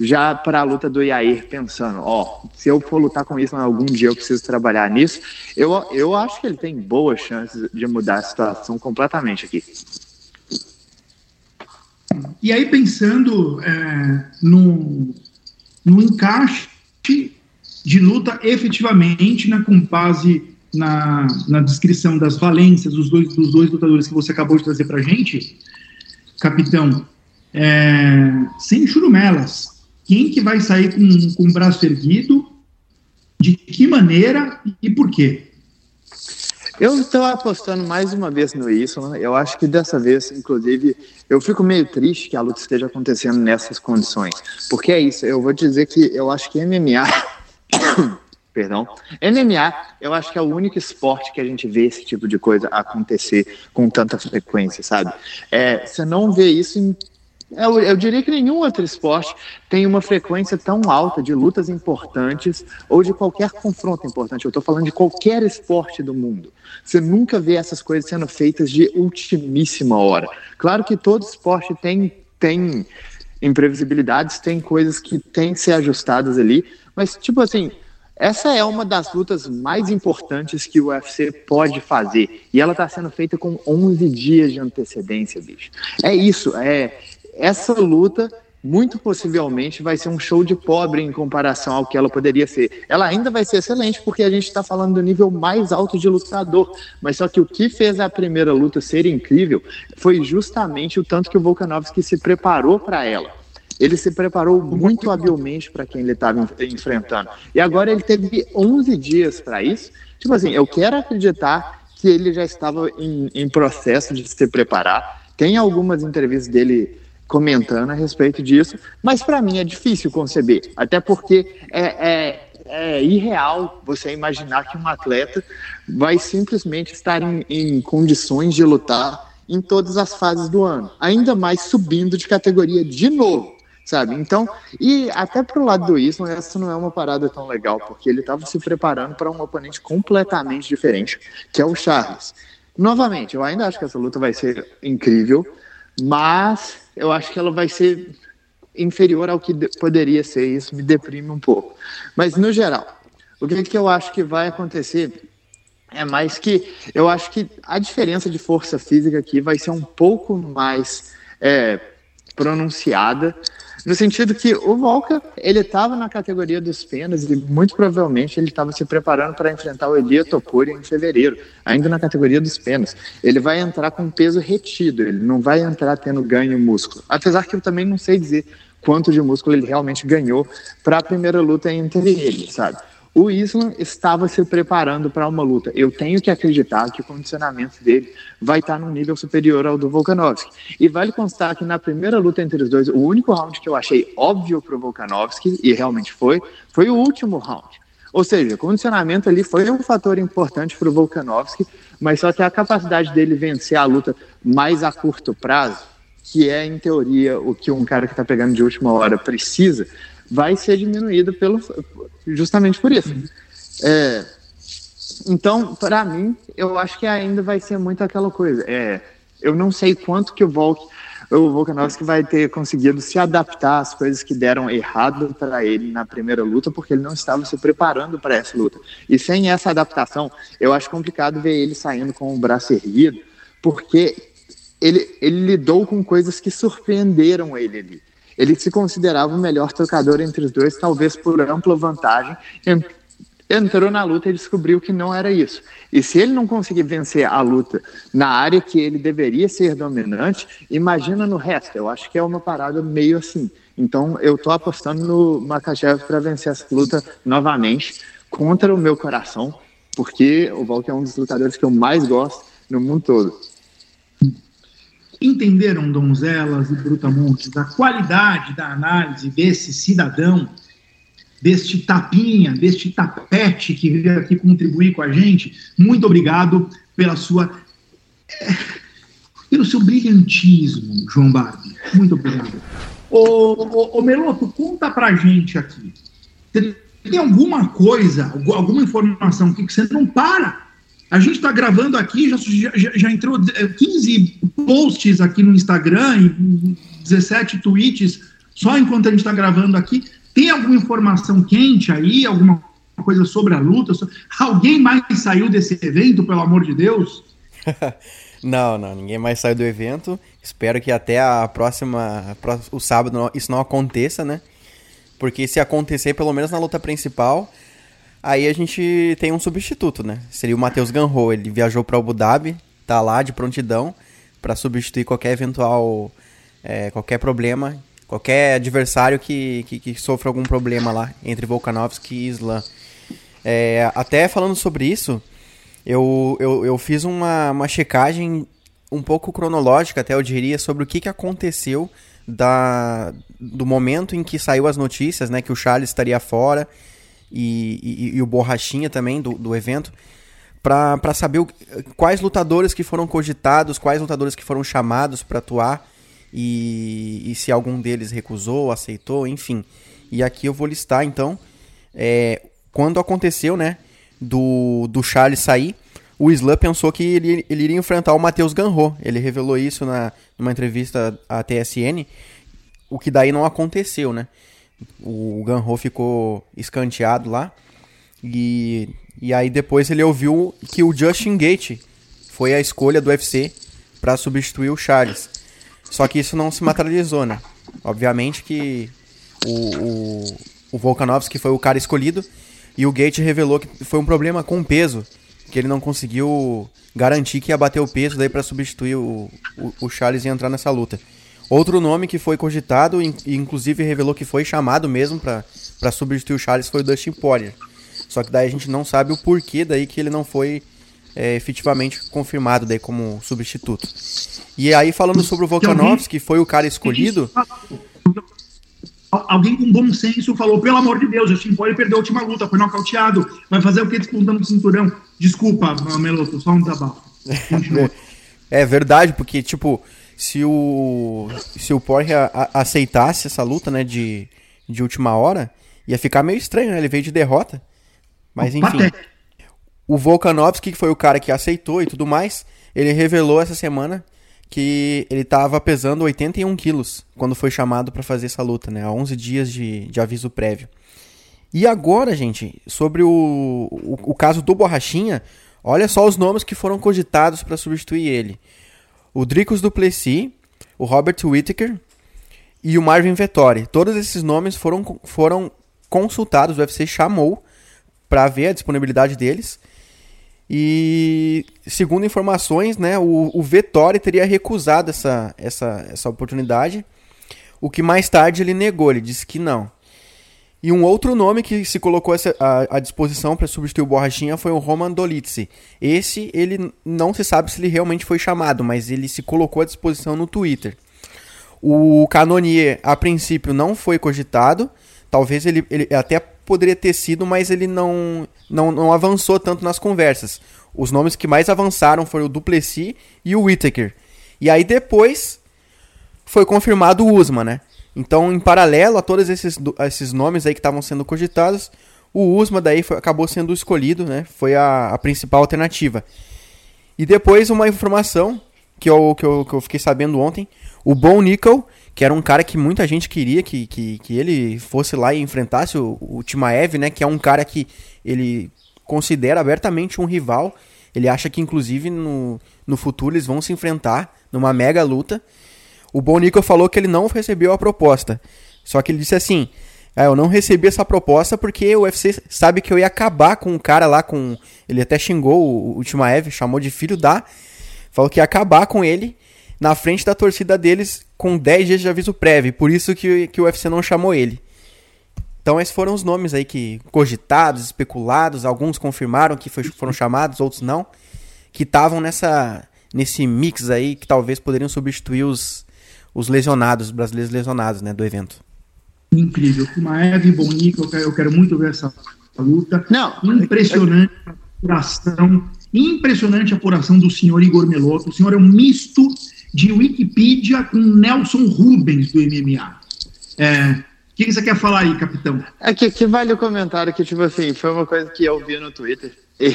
[SPEAKER 3] já para a luta do Yair, pensando, ó, se eu for lutar com isso algum dia eu preciso trabalhar nisso, eu, eu acho que ele tem boas chances de mudar a situação completamente aqui.
[SPEAKER 2] E aí, pensando é, no, no encaixe de luta efetivamente na compase, na, na descrição das valências dos dois, dos dois lutadores que você acabou de trazer para gente, capitão, é, sem churumelas, quem que vai sair com, com o braço erguido, de que maneira e por quê?
[SPEAKER 3] Eu estou apostando mais uma vez no isso. Né? Eu acho que dessa vez, inclusive, eu fico meio triste que a luta esteja acontecendo nessas condições. Porque é isso, eu vou dizer que eu acho que MMA. perdão. MMA, eu acho que é o único esporte que a gente vê esse tipo de coisa acontecer com tanta frequência, sabe? É, você não vê isso em eu, eu, diria que nenhum outro esporte tem uma frequência tão alta de lutas importantes ou de qualquer confronto importante. Eu estou falando de qualquer esporte do mundo. Você nunca vê essas coisas sendo feitas de ultimíssima hora. Claro que todo esporte tem, tem imprevisibilidades, tem coisas que têm que ser ajustadas ali, mas, tipo assim, essa é uma das lutas mais importantes que o UFC pode fazer. E ela está sendo feita com 11 dias de antecedência, bicho. É isso, é essa luta muito possivelmente vai ser um show de pobre em comparação ao que ela poderia ser. Ela ainda vai ser excelente porque a gente está falando do nível mais alto de lutador, mas só que o que fez a primeira luta ser incrível foi justamente o tanto que o Volkanovski se preparou para ela. Ele se preparou muito habilmente para quem ele estava enfrentando. E agora ele teve 11 dias para isso. Tipo assim, eu quero acreditar que ele já estava em, em processo de se preparar. Tem algumas entrevistas dele comentando a respeito disso, mas para mim é difícil conceber, até porque é, é, é, irreal você imaginar que um atleta vai simplesmente estar em, em condições de lutar em todas as fases do ano, ainda mais subindo de categoria de novo sabe? Então, e até pro lado do Islam, essa não é uma parada tão legal, porque ele estava se preparando para um oponente completamente diferente, que é o Charles. Novamente, eu ainda acho que essa luta vai ser incrível, mas eu acho que ela vai ser inferior ao que poderia ser, isso me deprime um pouco. Mas, no geral, o que, que eu acho que vai acontecer é mais que eu acho que a diferença de força física aqui vai ser um pouco mais é, pronunciada no sentido que o Volca, ele estava na categoria dos penas e muito provavelmente ele estava se preparando para enfrentar o Elia Topori em fevereiro, ainda na categoria dos penas. Ele vai entrar com peso retido, ele não vai entrar tendo ganho músculo. Apesar que eu também não sei dizer quanto de músculo ele realmente ganhou para a primeira luta entre eles, sabe? O Islam estava se preparando para uma luta. Eu tenho que acreditar que o condicionamento dele vai estar num nível superior ao do Volkanovski. E vale constar que na primeira luta entre os dois, o único round que eu achei óbvio para o Volkanovski, e realmente foi, foi o último round. Ou seja, o condicionamento ali foi um fator importante para o Volkanovski, mas só que a capacidade dele vencer a luta mais a curto prazo, que é, em teoria, o que um cara que está pegando de última hora precisa, vai ser diminuído pelo, justamente por isso. É, então, para mim, eu acho que ainda vai ser muito aquela coisa. É, eu não sei quanto que o Volk, o Volkanovski vai ter conseguido se adaptar às coisas que deram errado para ele na primeira luta, porque ele não estava se preparando para essa luta. E sem essa adaptação, eu acho complicado ver ele saindo com o braço erguido, porque ele, ele lidou com coisas que surpreenderam ele ali. Ele se considerava o melhor trocador entre os dois, talvez por ampla vantagem. Entrou na luta e descobriu que não era isso. E se ele não conseguir vencer a luta na área que ele deveria ser dominante, imagina no resto. Eu acho que é uma parada meio assim. Então eu tô apostando no Makachev para vencer essa luta novamente contra o meu coração, porque o Volk é um dos lutadores que eu mais gosto no mundo todo.
[SPEAKER 2] Entenderam, donzelas e brutamontes, a qualidade da análise desse cidadão deste tapinha, deste tapete que veio aqui contribuir com a gente. Muito obrigado pela sua. É, pelo seu brilhantismo, João Barbie. Muito obrigado. Ô, ô, ô Meloto, conta pra gente aqui. Tem alguma coisa, alguma informação que você não para? A gente está gravando aqui, já, já, já, entrou 15 posts aqui no Instagram e 17 tweets só enquanto a gente está gravando aqui. Tem alguma informação quente aí, alguma coisa sobre a luta? Alguém mais saiu desse evento, pelo amor de Deus?
[SPEAKER 1] não, não, ninguém mais saiu do evento. Espero que até a próxima, o sábado, isso não aconteça, né? Porque se acontecer, pelo menos na luta principal, aí a gente tem um substituto, né? Seria o Matheus Ganro. Ele viajou para Abu Dhabi, tá lá de prontidão para substituir qualquer eventual é, qualquer problema, qualquer adversário que, que, que, sofra algum problema lá entre Volkanovski e Islam. É, até falando sobre isso, eu, eu, eu fiz uma, uma checagem um pouco cronológica, até eu diria, sobre o que, que aconteceu da, do momento em que saiu as notícias, né, que o Charles estaria fora e, e, e o Borrachinha também do, do evento, para saber o, quais lutadores que foram cogitados, quais lutadores que foram chamados para atuar e, e, se algum deles recusou, aceitou, enfim. E aqui eu vou listar então é, quando aconteceu, né, do, do Charles sair, o Islam pensou que ele, ele iria enfrentar o Matheus Ganro. Ele revelou isso na, numa entrevista à TSN, o que daí não aconteceu, né? O Ganro ficou escanteado lá. E, e aí depois ele ouviu que o Justin Gate foi a escolha do UFC para substituir o Charles. Só que isso não se materializou, né? Obviamente que o, o, o Volkanovski foi o cara escolhido e o Gate revelou que foi um problema com o peso que ele não conseguiu garantir que ia bater o peso daí para substituir o, o, o, Charles e entrar nessa luta. Outro nome que foi cogitado e inclusive revelou que foi chamado mesmo para substituir o Charles foi o Dustin Poirier. Só que daí a gente não sabe o porquê daí que ele não foi é, efetivamente confirmado daí como substituto. E aí falando sobre o Volkanovski, que foi o cara escolhido,
[SPEAKER 2] alguém com bom senso falou, pelo amor de Deus, Justin Poirier perdeu a última luta, foi nocauteado, vai fazer o que disputando o cinturão? Desculpa, Meloto, só um desabafo.
[SPEAKER 1] é verdade, porque, tipo, se o se o Poirier aceitasse essa luta, né, de, de última hora, ia ficar meio estranho, né? Ele veio de derrota. Mas enfim. O Volkanovski, que foi o cara que aceitou e tudo mais, ele revelou essa semana que ele estava pesando 81 quilos quando foi chamado para fazer essa luta, né? Há 11 dias de, de aviso prévio. E agora, gente, sobre o, o, o caso do Borrachinha, olha só os nomes que foram cogitados para substituir ele. O Dricos Duplessis, o Robert Whittaker e o Marvin Vettori. Todos esses nomes foram, foram consultados, o UFC chamou para ver a disponibilidade deles. E segundo informações, né, o, o Vettori teria recusado essa, essa, essa oportunidade, o que mais tarde ele negou, ele disse que não. E um outro nome que se colocou à disposição para substituir o Borrachinha foi o Roman Dolitze. Esse, ele não se sabe se ele realmente foi chamado, mas ele se colocou à disposição no Twitter. O Canonier, a princípio, não foi cogitado. Talvez ele, ele até poderia ter sido, mas ele não, não, não avançou tanto nas conversas. Os nomes que mais avançaram foram o Duplessis e o Whittaker. E aí depois foi confirmado o Usman, né? Então, em paralelo a todos esses, esses nomes aí que estavam sendo cogitados, o Usma daí foi, acabou sendo escolhido, né? Foi a, a, principal alternativa. E depois uma informação que eu, que, eu, que eu fiquei sabendo ontem, o Bon Nickel, que era um cara que muita gente queria que, que, que ele fosse lá e enfrentasse o, o Timaev, né? Que é um cara que ele considera abertamente um rival. Ele acha que, inclusive, no, no futuro eles vão se enfrentar numa mega luta. O Bonico falou que ele não recebeu a proposta. Só que ele disse assim: ah, eu não recebi essa proposta porque o UFC sabe que eu ia acabar com o cara lá com. Ele até xingou o, Timaev, chamou de filho da. Falou que ia acabar com ele na frente da torcida deles com 10 dias de aviso prévio. Por isso que, que o UFC não chamou ele. Então esses foram os nomes aí que cogitados, especulados, alguns confirmaram que foi, foram chamados, outros não, que estavam nessa nesse mix aí que talvez poderiam substituir os os lesionados, brasileiros lesionados, né, do evento.
[SPEAKER 2] incrível. Kumaev, Bonica, eu quero, eu quero muito ver essa luta. Não, impressionante a apuração, impressionante a apuração do senhor Igor Meloto. O senhor é um misto de Wikipedia com Nelson Rubens do MMA. É, o que, que você quer falar aí, capitão?
[SPEAKER 3] É que, que vale o comentário que, tipo assim, foi uma coisa que eu vi no Twitter e,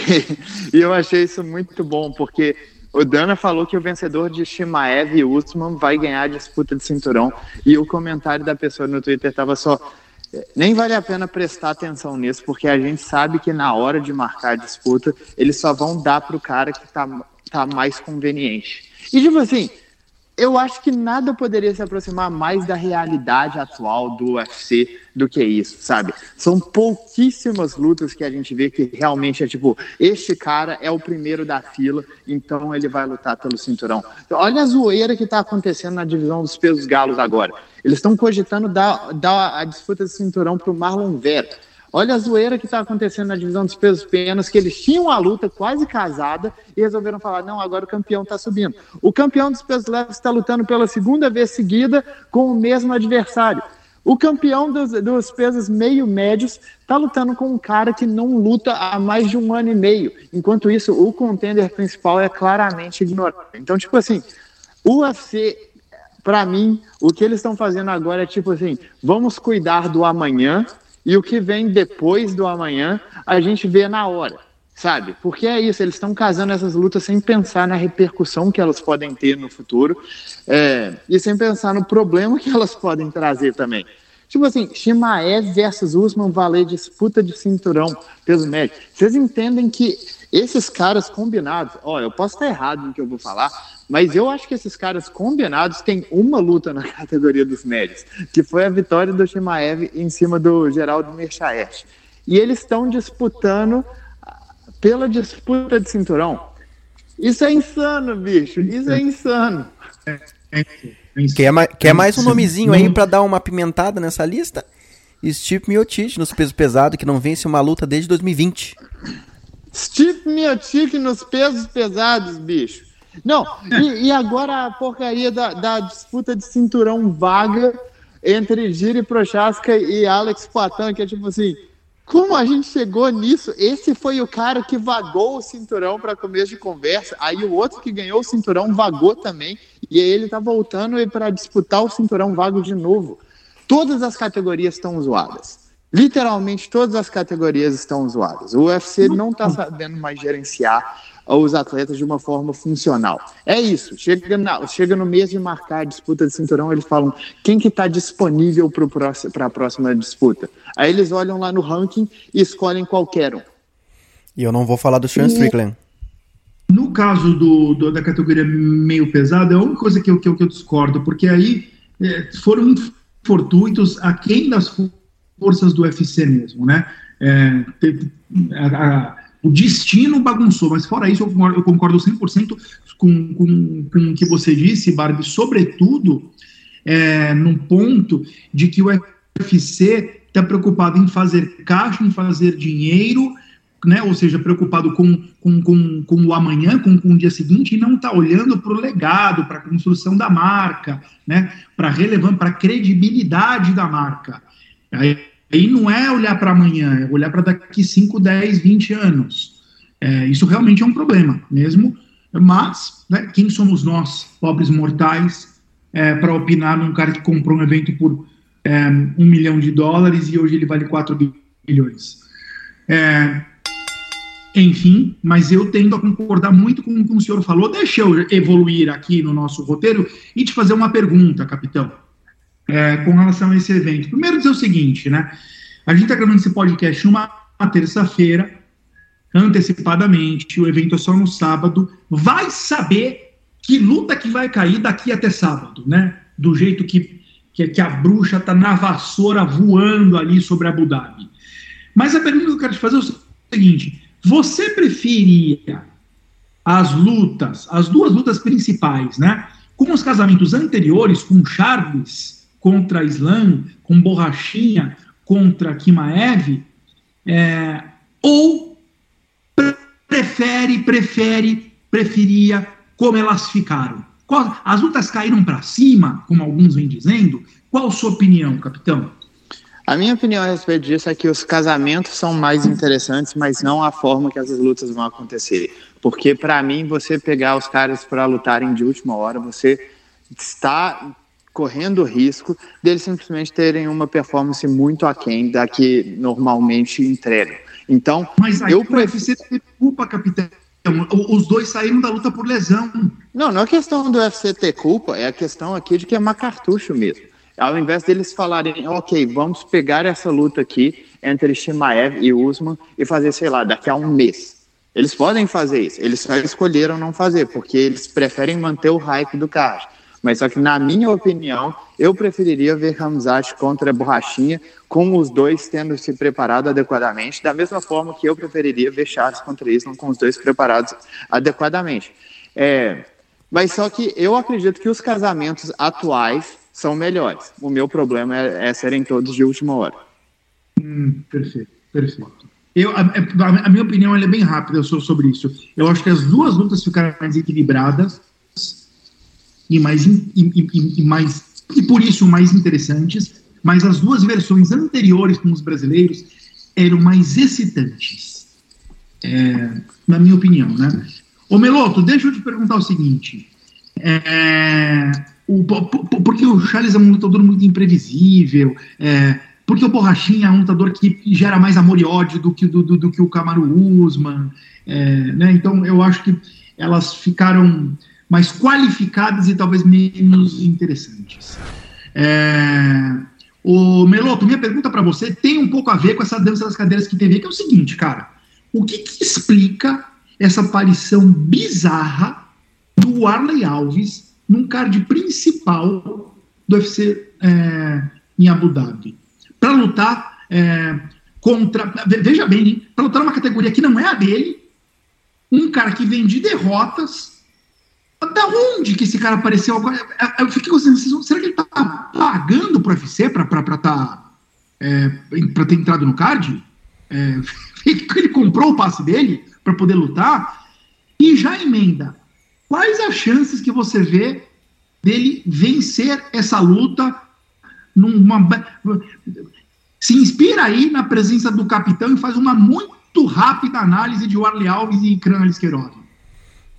[SPEAKER 3] e eu achei isso muito bom, porque o Dana falou que o vencedor de Shimaev e Usman vai ganhar a disputa de cinturão. E o comentário da pessoa no Twitter estava só. Nem vale a pena prestar atenção nisso, porque a gente sabe que na hora de marcar a disputa, eles só vão dar para o cara que tá, tá mais conveniente. E tipo assim, eu acho que nada poderia se aproximar mais da realidade atual do UFC do que isso, sabe? São pouquíssimas lutas que a gente vê que realmente é tipo, este cara é o primeiro da fila, então ele vai lutar pelo cinturão. Olha a zoeira que tá acontecendo na divisão dos pesos galos agora. Eles estão cogitando dar, dar a disputa de cinturão pro Marlon Vera. Olha a zoeira que está acontecendo na divisão dos pesos penas, que eles tinham a luta quase casada e resolveram falar: não, agora o campeão está subindo. O campeão dos pesos leves está lutando pela segunda vez seguida com o mesmo adversário. O campeão dos, dos pesos meio médios está lutando com um cara que não luta há mais de um ano e meio. Enquanto isso, o contender principal é claramente ignorado. Então, tipo assim, o UFC, para mim, o que eles estão fazendo agora é tipo assim: vamos cuidar do amanhã e o que vem depois do amanhã, a gente vê na hora, sabe? Porque é isso, eles estão casando essas lutas sem pensar na repercussão que elas podem ter no futuro é, e sem pensar no problema que elas podem trazer também. Tipo assim, Shimaev versus Usman valer disputa de cinturão peso médio. Vocês entendem que esses caras combinados, ó, eu posso estar errado no que eu vou falar, mas eu acho que esses caras combinados têm uma luta na categoria dos médios, que foi a vitória do Shimaev em cima do Geraldo Merchaert. E eles estão disputando pela disputa de cinturão. Isso é insano, bicho. Isso é insano.
[SPEAKER 1] Quer, mais, quer mais um nomezinho aí para dar uma pimentada nessa lista? Steve Miocic nos pesos pesados, que não vence uma luta desde 2020.
[SPEAKER 3] Steve Miocic nos pesos pesados, bicho. Não, e, e agora a porcaria da, da, disputa de cinturão vaga entre Giri Prochaska e Alex Poitin, que é tipo assim, como a gente chegou nisso? Esse foi o cara que vagou o cinturão para começo de conversa, aí o outro que ganhou o cinturão vagou também, e aí ele tá voltando para disputar o cinturão vago de novo. Todas as categorias estão zoadas. Literalmente todas as categorias estão zoadas. O UFC não está sabendo mais gerenciar os atletas de uma forma funcional. É isso. Chega, na, chega no mês de marcar a disputa de cinturão, eles falam quem que está disponível para a próxima disputa. Aí eles olham lá no ranking e escolhem qualquer um.
[SPEAKER 1] E eu não vou falar do Sean Strickland.
[SPEAKER 2] No caso do, do, da categoria meio pesada, é a única coisa que eu, que eu, que eu discordo, porque aí é, foram fortuitos a quem das forças do UFC mesmo, né? É, a, a, o destino bagunçou, mas fora isso, eu concordo, eu concordo 100% com, com, com o que você disse, Barbie, sobretudo é, no ponto de que o UFC está preocupado em fazer caixa, em fazer dinheiro, né, ou seja, preocupado com, com, com, com o amanhã, com, com o dia seguinte, e não está olhando para o legado, para a construção da marca, né, para a credibilidade da marca. Aí, Aí não é olhar para amanhã, é olhar para daqui 5, 10, 20 anos. É, isso realmente é um problema mesmo, mas né, quem somos nós, pobres mortais, é, para opinar num cara que comprou um evento por é, um milhão de dólares e hoje ele vale 4 bilhões? É, enfim, mas eu tendo a concordar muito com o que o senhor falou. Deixa eu evoluir aqui no nosso roteiro e te fazer uma pergunta, capitão é, com relação a esse evento. Primeiro dizer o seguinte, né? A gente está gravando esse podcast numa terça-feira, antecipadamente, o evento é só no sábado. Vai saber que luta que vai cair daqui até sábado, né? Do jeito que, que, que a bruxa está na vassoura voando ali sobre Abu Dhabi. Mas a pergunta que eu quero te fazer é o seguinte: você preferia as lutas, as duas lutas principais, né? Com os casamentos anteriores, com Charles contra Islam, com Borrachinha contra Kimaev, é, ou prefere, prefere, preferia como elas ficaram? Qual, as lutas caíram para cima, como alguns vêm dizendo? Qual a sua opinião, capitão?
[SPEAKER 3] A minha opinião a respeito disso é que os casamentos são mais interessantes, mas não a forma que essas lutas vão acontecer. Porque, para mim, você pegar os caras para lutarem de última hora, você está correndo o risco deles simplesmente terem uma performance muito aquém da que normalmente entregam. Então,
[SPEAKER 2] mas aí eu prefiro... UFC ter culpa, capitão. Os dois saíram da luta por lesão.
[SPEAKER 3] Não, não é questão do UFC ter culpa, é a questão aqui de queimar cartucho mesmo. Ao invés deles falarem, ok, vamos pegar essa luta aqui entre Shimaev e Usman e fazer, sei lá, daqui a um mês. Eles podem fazer isso, eles só escolheram não fazer, porque eles preferem manter o hype do card. Mas só que, na minha opinião, eu preferiria ver Ramzat contra Borrachinha, com os dois tendo se preparado adequadamente, da mesma forma que eu preferiria ver Charles contra Islam com os dois preparados adequadamente. É, mas só que eu acredito que os casamentos atuais são melhores. O meu problema é, é serem todos de última hora.
[SPEAKER 2] Hum, perfeito, perfeito. Eu, a, a, minha opinião é bem rápida sobre isso. Eu acho que as duas lutas ficaram mais equilibradas e mais, e, e, e, mais e por isso mais interessantes, mas as duas versões anteriores com os brasileiros eram mais excitantes, é, na minha opinião, né? Ô Meloto, deixa eu te perguntar o seguinte, é, o, porque o Charles é um lutador muito imprevisível, é, porque o Borrachinha é um lutador que gera mais amor e ódio do que, do, do, do que o Camaro Usman, é, né? Então eu acho que elas ficaram mais qualificadas e talvez menos interessantes. É, o Meloto, minha pergunta para você tem um pouco a ver com essa dança das cadeiras que teve, que é o seguinte, cara. O que, que explica essa aparição bizarra do Arley Alves num card principal do UFC é, em Abu Dhabi? Para lutar é, contra. Veja bem, para lutar numa categoria que não é a dele, um cara que vem de derrotas da onde que esse cara apareceu agora? Eu fiquei pensando, será que ele tá pagando pro UFC pra, pra, pra, tá, é, pra ter entrado no card? É, ele comprou o passe dele para poder lutar? E já emenda, quais as chances que você vê dele vencer essa luta numa... Se inspira aí na presença do capitão e faz uma muito rápida análise de Warley Alves e Kran Liskerov.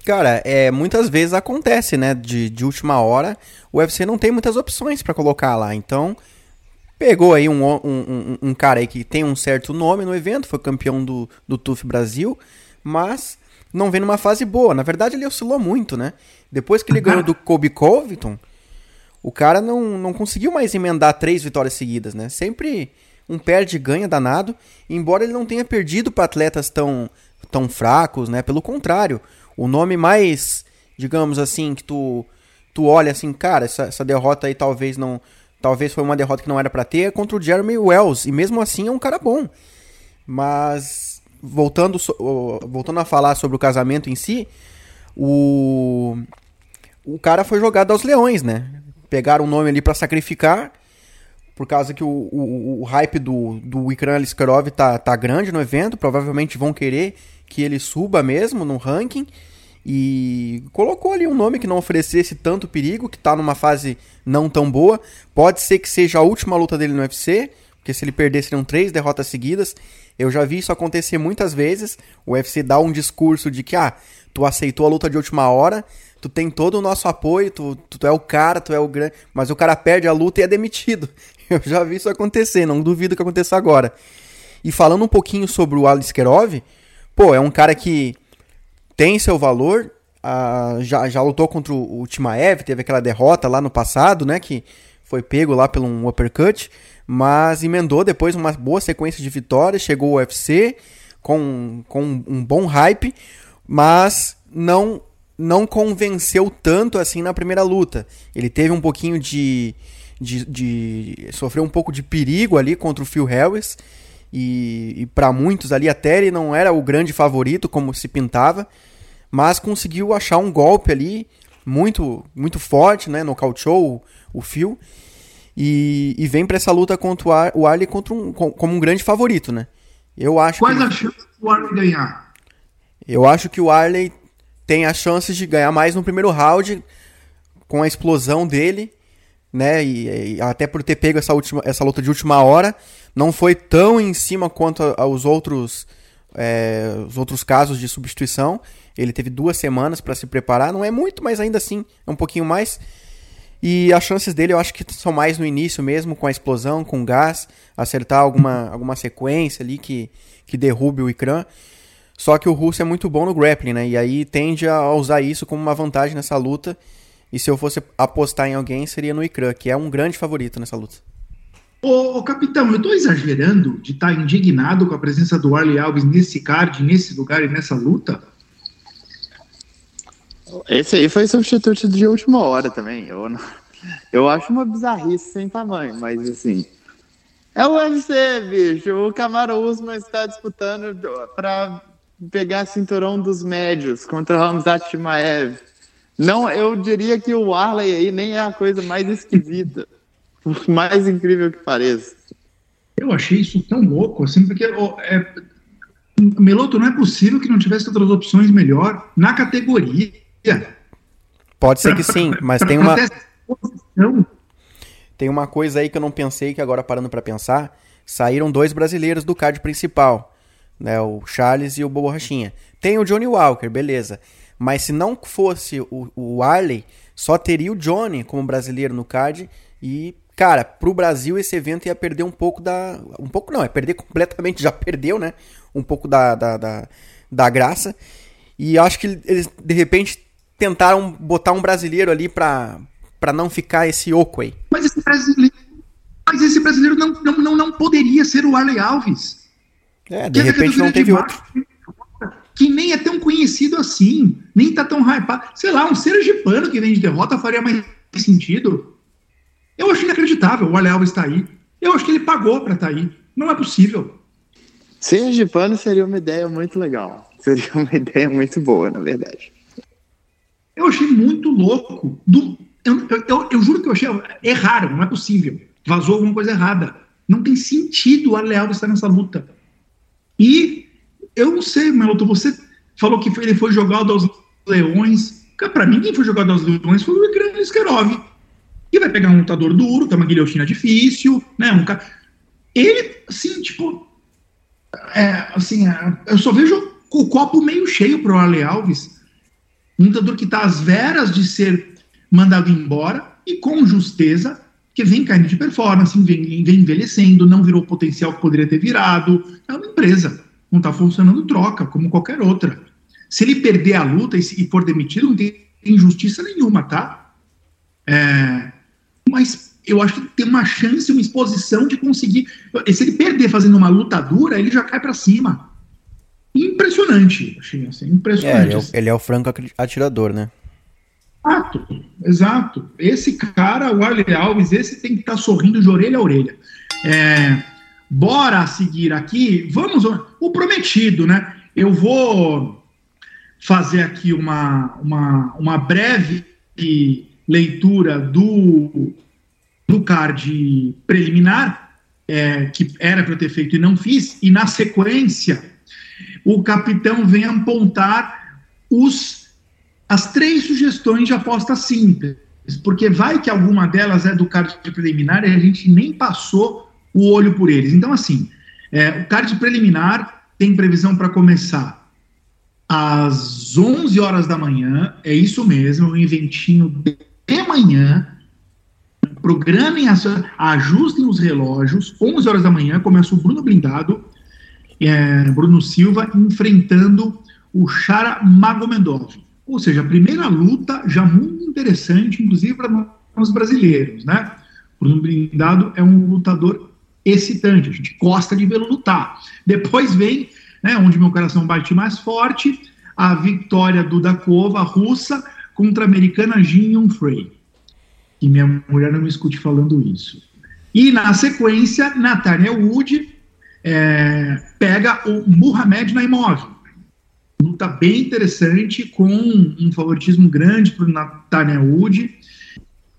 [SPEAKER 1] Cara, é, muitas vezes acontece, né? De, de última hora, o UFC não tem muitas opções para colocar lá. Então, pegou aí um, um, um, um, cara aí que tem um certo nome no evento, foi campeão do, do TUF Brasil, mas não vem numa fase boa. Na verdade, ele oscilou muito, né? Depois que ele ganhou do Kobe Covington, o cara não, não conseguiu mais emendar três vitórias seguidas, né? Sempre um perde ganha danado, embora ele não tenha perdido para atletas tão, tão fracos, né? Pelo contrário, o nome mais, digamos assim, que tu, tu olha assim, cara, essa, essa derrota aí talvez não. Talvez foi uma derrota que não era para ter, é contra o Jeremy Wells. E mesmo assim é um cara bom. Mas voltando, voltando a falar sobre o casamento em si, o, o cara foi jogado aos leões, né? Pegaram o nome ali para sacrificar, por causa que o, o, o hype do, do Ikran Aliskarov tá, tá grande no evento, provavelmente vão querer que ele suba mesmo no ranking e colocou ali um nome que não oferecesse tanto perigo, que está numa fase não tão boa. Pode ser que seja a última luta dele no UFC, porque se ele perder seriam três derrotas seguidas. Eu já vi isso acontecer muitas vezes. O UFC dá um discurso de que, ah, tu aceitou a luta de última hora, tu tem todo o nosso apoio, tu, tu é o cara, tu é o grande. Mas o cara perde a luta e é demitido. Eu já vi isso acontecer, não duvido que aconteça agora. E falando um pouquinho sobre o Alice Kerov, pô, é um cara que tem seu valor, uh, já, já lutou contra o, o Timaev, teve aquela derrota lá no passado, né, que foi pego lá pelo um uppercut, mas emendou depois uma boa sequência de vitórias, chegou ao UFC com, com um bom hype, mas não não convenceu tanto assim na primeira luta. Ele teve um pouquinho de, de, de sofreu um pouco de perigo ali contra o Phil Harris, e, e para muitos ali até ele não era o grande favorito como se pintava, mas conseguiu achar um golpe ali muito muito forte, né, nocauteou o, o Phil e, e vem para essa luta contra o, Ar, o Arley contra um, como um grande favorito, né? Eu acho
[SPEAKER 2] Quais as chances do Arley ganhar?
[SPEAKER 1] Eu acho que o Arley tem as chances de ganhar mais no primeiro round com a explosão dele né? E, e, até por ter pego essa, última, essa luta de última hora, não foi tão em cima quanto aos outros, é, os outros casos de substituição. Ele teve duas semanas para se preparar, não é muito, mas ainda assim é um pouquinho mais. E as chances dele eu acho que são mais no início mesmo, com a explosão, com gás, acertar alguma, alguma sequência ali que, que derrube o Ikran. Só que o Russo é muito bom no grappling, né? E aí tende a usar isso como uma vantagem nessa luta. E se eu fosse apostar em alguém, seria no Ikran, que é um grande favorito nessa luta.
[SPEAKER 2] Ô, ô capitão, eu estou exagerando de estar tá indignado com a presença do Arley Alves nesse card, nesse lugar e nessa luta?
[SPEAKER 3] Esse aí foi substituto de última hora também. Eu, não... eu acho uma bizarrice sem tamanho, mas assim. É o UFC, bicho. O Camaro Usman está disputando para pegar cinturão dos médios contra o Hamzat Shimaev. Não, eu diria que o Arley aí nem é a coisa mais esquisita. Por mais incrível que pareça.
[SPEAKER 2] Eu achei isso tão louco, assim, porque oh, é, Meloto, não é possível que não tivesse outras opções melhor na categoria.
[SPEAKER 1] Pode ser que sim, mas tem uma. Tem uma coisa aí que eu não pensei, que agora parando para pensar, saíram dois brasileiros do card principal, né? O Charles e o Borrachinha. Tem o Johnny Walker, beleza. Mas se não fosse o, o Arley, só teria o Johnny como brasileiro no card e cara, pro Brasil esse evento ia perder um pouco da. Um pouco não, é perder completamente, já perdeu, né? Um pouco da, da, da, da graça. E acho que eles, de repente, tentaram botar um brasileiro ali pra, pra não ficar esse oco aí.
[SPEAKER 2] Mas esse brasileiro, mas esse brasileiro não, não, não, não poderia ser o Arley Alves.
[SPEAKER 1] É, de repente não teve outro.
[SPEAKER 2] Que nem é tão conhecido assim, nem tá tão hypado. Sei lá, um sergipano que vem de derrota faria mais sentido. Eu acho inacreditável o Arley Alves tá aí. Eu acho que ele pagou para estar tá aí. Não é possível.
[SPEAKER 3] Sergipano seria uma ideia muito legal. Seria uma ideia muito boa, na verdade.
[SPEAKER 2] Eu achei muito louco. Do, eu, eu, eu, juro que eu achei. É raro, não é possível. Vazou alguma coisa errada. Não tem sentido o Arleal estar nessa luta. E eu não sei, Meloto, você falou que ele foi jogado aos leões. Para mim, quem foi jogado aos leões foi o Igran Skerov. Que vai pegar um lutador duro, tem uma guilhotina difícil, né? Um cara. Ele, assim, tipo. É, assim, é, eu só vejo o copo meio cheio pro Ale Alves. Um lutador que está às veras de ser mandado embora e com justeza, que vem caindo de performance, vem, vem envelhecendo, não virou o potencial que poderia ter virado. É uma empresa, não está funcionando troca, como qualquer outra. Se ele perder a luta e, e for demitido, não tem injustiça nenhuma, tá? É, mas eu acho que tem uma chance, uma exposição de conseguir. Se ele perder fazendo uma luta dura, ele já cai para cima impressionante. Achei assim, impressionante. É,
[SPEAKER 1] ele, é o, ele é o franco atirador, né?
[SPEAKER 2] Exato, exato. Esse cara, o Arley Alves, esse tem que estar tá sorrindo de orelha a orelha. É, bora seguir aqui. Vamos. O prometido, né? Eu vou fazer aqui uma, uma, uma breve leitura do, do card preliminar, é, que era para eu ter feito e não fiz, e na sequência o capitão vem apontar os, as três sugestões de aposta simples, porque vai que alguma delas é do card preliminar e a gente nem passou o olho por eles. Então, assim, é, o card preliminar tem previsão para começar às 11 horas da manhã, é isso mesmo, um eventinho de manhã, programem, ajustem os relógios, 11 horas da manhã, começa o Bruno Blindado, é, Bruno Silva enfrentando o Chara Magomedov. Ou seja, a primeira luta já muito interessante, inclusive para nós brasileiros, né? Bruno Blindado é um lutador excitante, a gente gosta de vê-lo lutar. Depois vem, né, onde meu coração bate mais forte, a vitória do Dakova, russa, contra a americana Jin Frey. E minha mulher não me escute falando isso. E na sequência, Nathaniel Wood é, pega o Muhammad Naimov. Luta bem interessante, com um favoritismo grande para o Nathaniel Wood.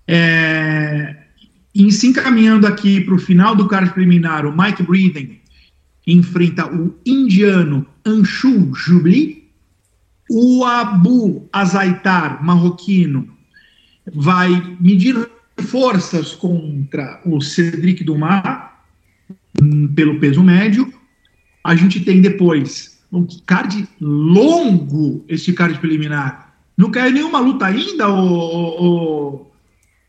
[SPEAKER 2] É, em se encaminhando aqui para o final do card preliminar, o Mike Breeden enfrenta o indiano Anshu Jubli. O Abu Azaitar, marroquino, vai medir forças contra o Cedric Dumas, hum, pelo peso médio. A gente tem depois um card longo, esse card preliminar. Não caiu nenhuma luta ainda, o,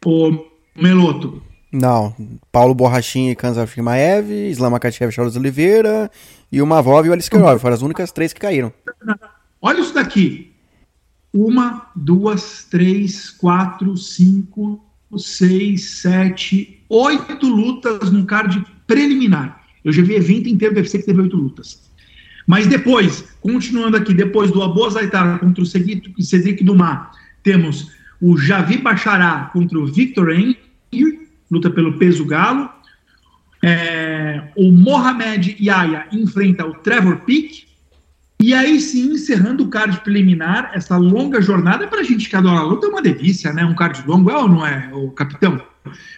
[SPEAKER 2] o, o Meloto?
[SPEAKER 1] Não. Paulo Borrachinha e Kansas Fimaev, Islam Makachev, Charles Oliveira e o Mavov e o Aliskerov. Foram as únicas três que caíram.
[SPEAKER 2] Olha isso daqui. Uma, duas, três, quatro, cinco, seis, sete, oito lutas no card preliminar. Eu já vi evento inteiro do UFC que teve oito lutas. Mas depois, continuando aqui, depois do Abu Azaitara contra o Cedric Dumas, temos o Javi Bachará contra o Victor Henry, luta pelo peso galo. É, o Mohamed Yaya enfrenta o Trevor Peak. E aí sim, encerrando o card preliminar, essa longa jornada, para a gente que adora a luta, é uma delícia, né? Um card longo, é ou não é, o capitão?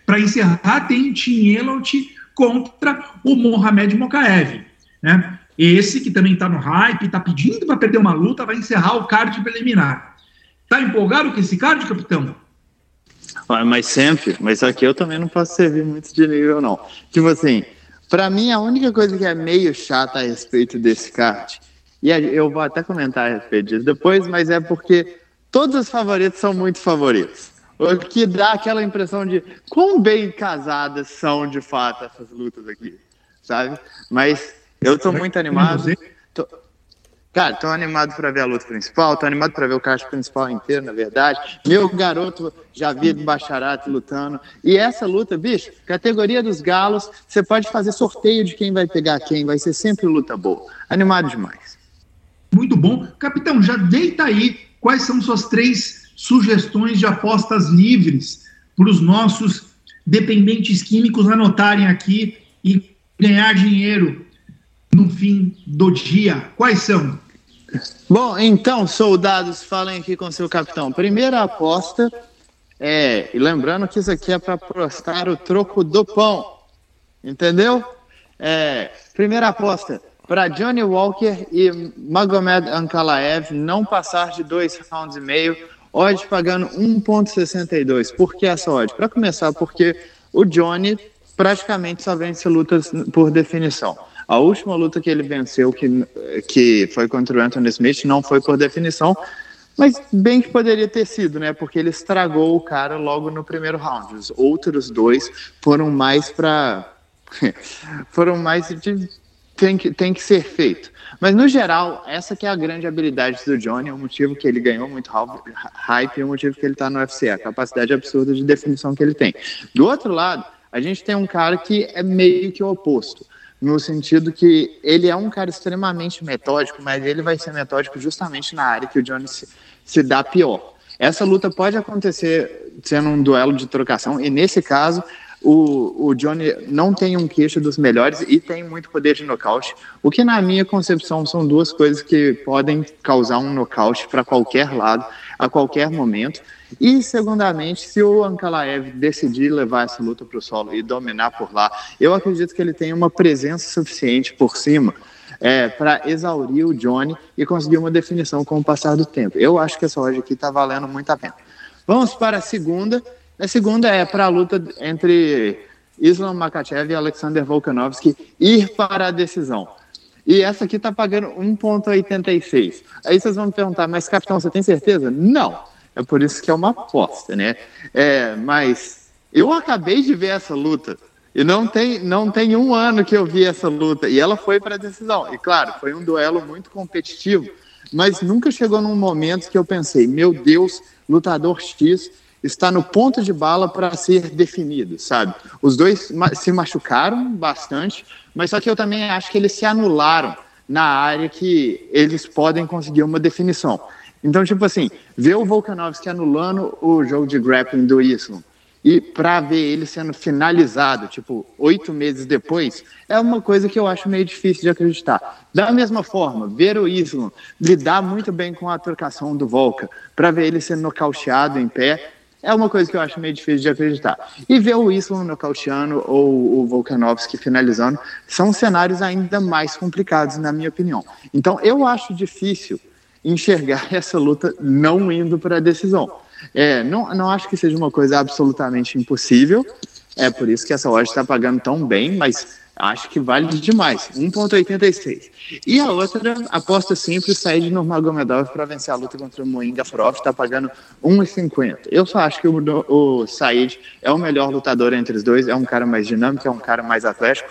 [SPEAKER 2] Para encerrar, tem Tim Elliott contra o Mohamed Mokaev, né? Esse que também está no hype, está pedindo para perder uma luta, vai encerrar o card preliminar. Tá empolgado com esse card, capitão?
[SPEAKER 3] Mas sempre, mas aqui eu também não posso servir muito de nível, não. Tipo assim, para mim a única coisa que é meio chata a respeito desse kart, e eu vou até comentar a respeito disso depois, mas é porque todos os favoritos são muito favoritos. O que dá aquela impressão de quão bem casadas são de fato essas lutas aqui, sabe? Mas eu tô muito animado. Tô, Cara, tô animado para ver a luta principal, tô animado para ver o card principal inteiro, na verdade. Meu garoto já vi Bacharate lutando. E essa luta, bicho, categoria dos galos, você pode fazer sorteio de quem vai pegar quem, vai ser sempre luta boa. Animado demais.
[SPEAKER 2] Muito bom. Capitão, já deita aí quais são suas três sugestões de apostas livres para os nossos dependentes químicos anotarem aqui e ganhar dinheiro no fim do dia? Quais são?
[SPEAKER 3] Bom, então, soldados, falem aqui com seu capitão. Primeira aposta é, e lembrando que isso aqui é para prostar o troco do pão, entendeu? É, primeira aposta para Johnny Walker e Magomed Ankalaev não passar de dois rounds e meio, odd pagando 1.62. Por que essa odd? Para começar, porque o Johnny praticamente só vence lutas por definição. A última luta que ele venceu, que, que foi contra o Anthony Smith, não foi por definição, mas bem que poderia ter sido, né? Porque ele estragou o cara logo no primeiro round. Os outros dois foram mais para. foram mais de. Tem que, tem que ser feito. Mas, no geral, essa que é a grande habilidade do Johnny, é o motivo que ele ganhou muito hype e o motivo que ele está no UFC, a capacidade absurda de definição que ele tem. Do outro lado, a gente tem um cara que é meio que o oposto no sentido que ele é um cara extremamente metódico, mas ele vai ser metódico justamente na área que o Johnny se, se dá pior. Essa luta pode acontecer sendo um duelo de trocação, e nesse caso, o, o Johnny não tem um queixo dos melhores e tem muito poder de nocaute, o que, na minha concepção, são duas coisas que podem causar um nocaute para qualquer lado, a qualquer momento. E, segundamente, se o Ankalaev decidir levar essa luta para o solo e dominar por lá, eu acredito que ele tem uma presença suficiente por cima é, para exaurir o Johnny e conseguir uma definição com o passar do tempo. Eu acho que essa hoje aqui está valendo muito a pena. Vamos para a segunda. A segunda é para a luta entre Islam Makachev e Alexander Volkanovski ir para a decisão. E essa aqui está pagando 1,86. Aí vocês vão me perguntar, mas capitão, você tem certeza? Não. É por isso que é uma aposta, né? É, mas eu acabei de ver essa luta. E não tem, não tem um ano que eu vi essa luta. E ela foi para a decisão. E claro, foi um duelo muito competitivo. Mas nunca chegou num momento que eu pensei, meu Deus, lutador X está no ponto de bala para ser definido, sabe? Os dois se machucaram bastante, mas só que eu também acho que eles se anularam na área que eles podem conseguir uma definição. Então, tipo assim, ver o Volkanovski anulando o jogo de grappling do Islam e para ver ele sendo finalizado, tipo, oito meses depois, é uma coisa que eu acho meio difícil de acreditar. Da mesma forma, ver o Islam lidar muito bem com a trocação do Volka, para ver ele sendo nocauteado em pé, é uma coisa que eu acho meio difícil de acreditar. E ver o Islam nocauteando ou o Volkanovski finalizando são cenários ainda mais complicados, na minha opinião. Então, eu acho difícil enxergar essa luta não indo para a decisão. É, não, não acho que seja uma coisa absolutamente impossível. É por isso que essa loja está pagando tão bem, mas acho que vale demais. 1,86. E a outra, aposta simples, sair de Nurmagomedov para vencer a luta contra o Moinga Prof, está pagando 1,50. Eu só acho que o, o Said é o melhor lutador entre os dois, é um cara mais dinâmico, é um cara mais atlético,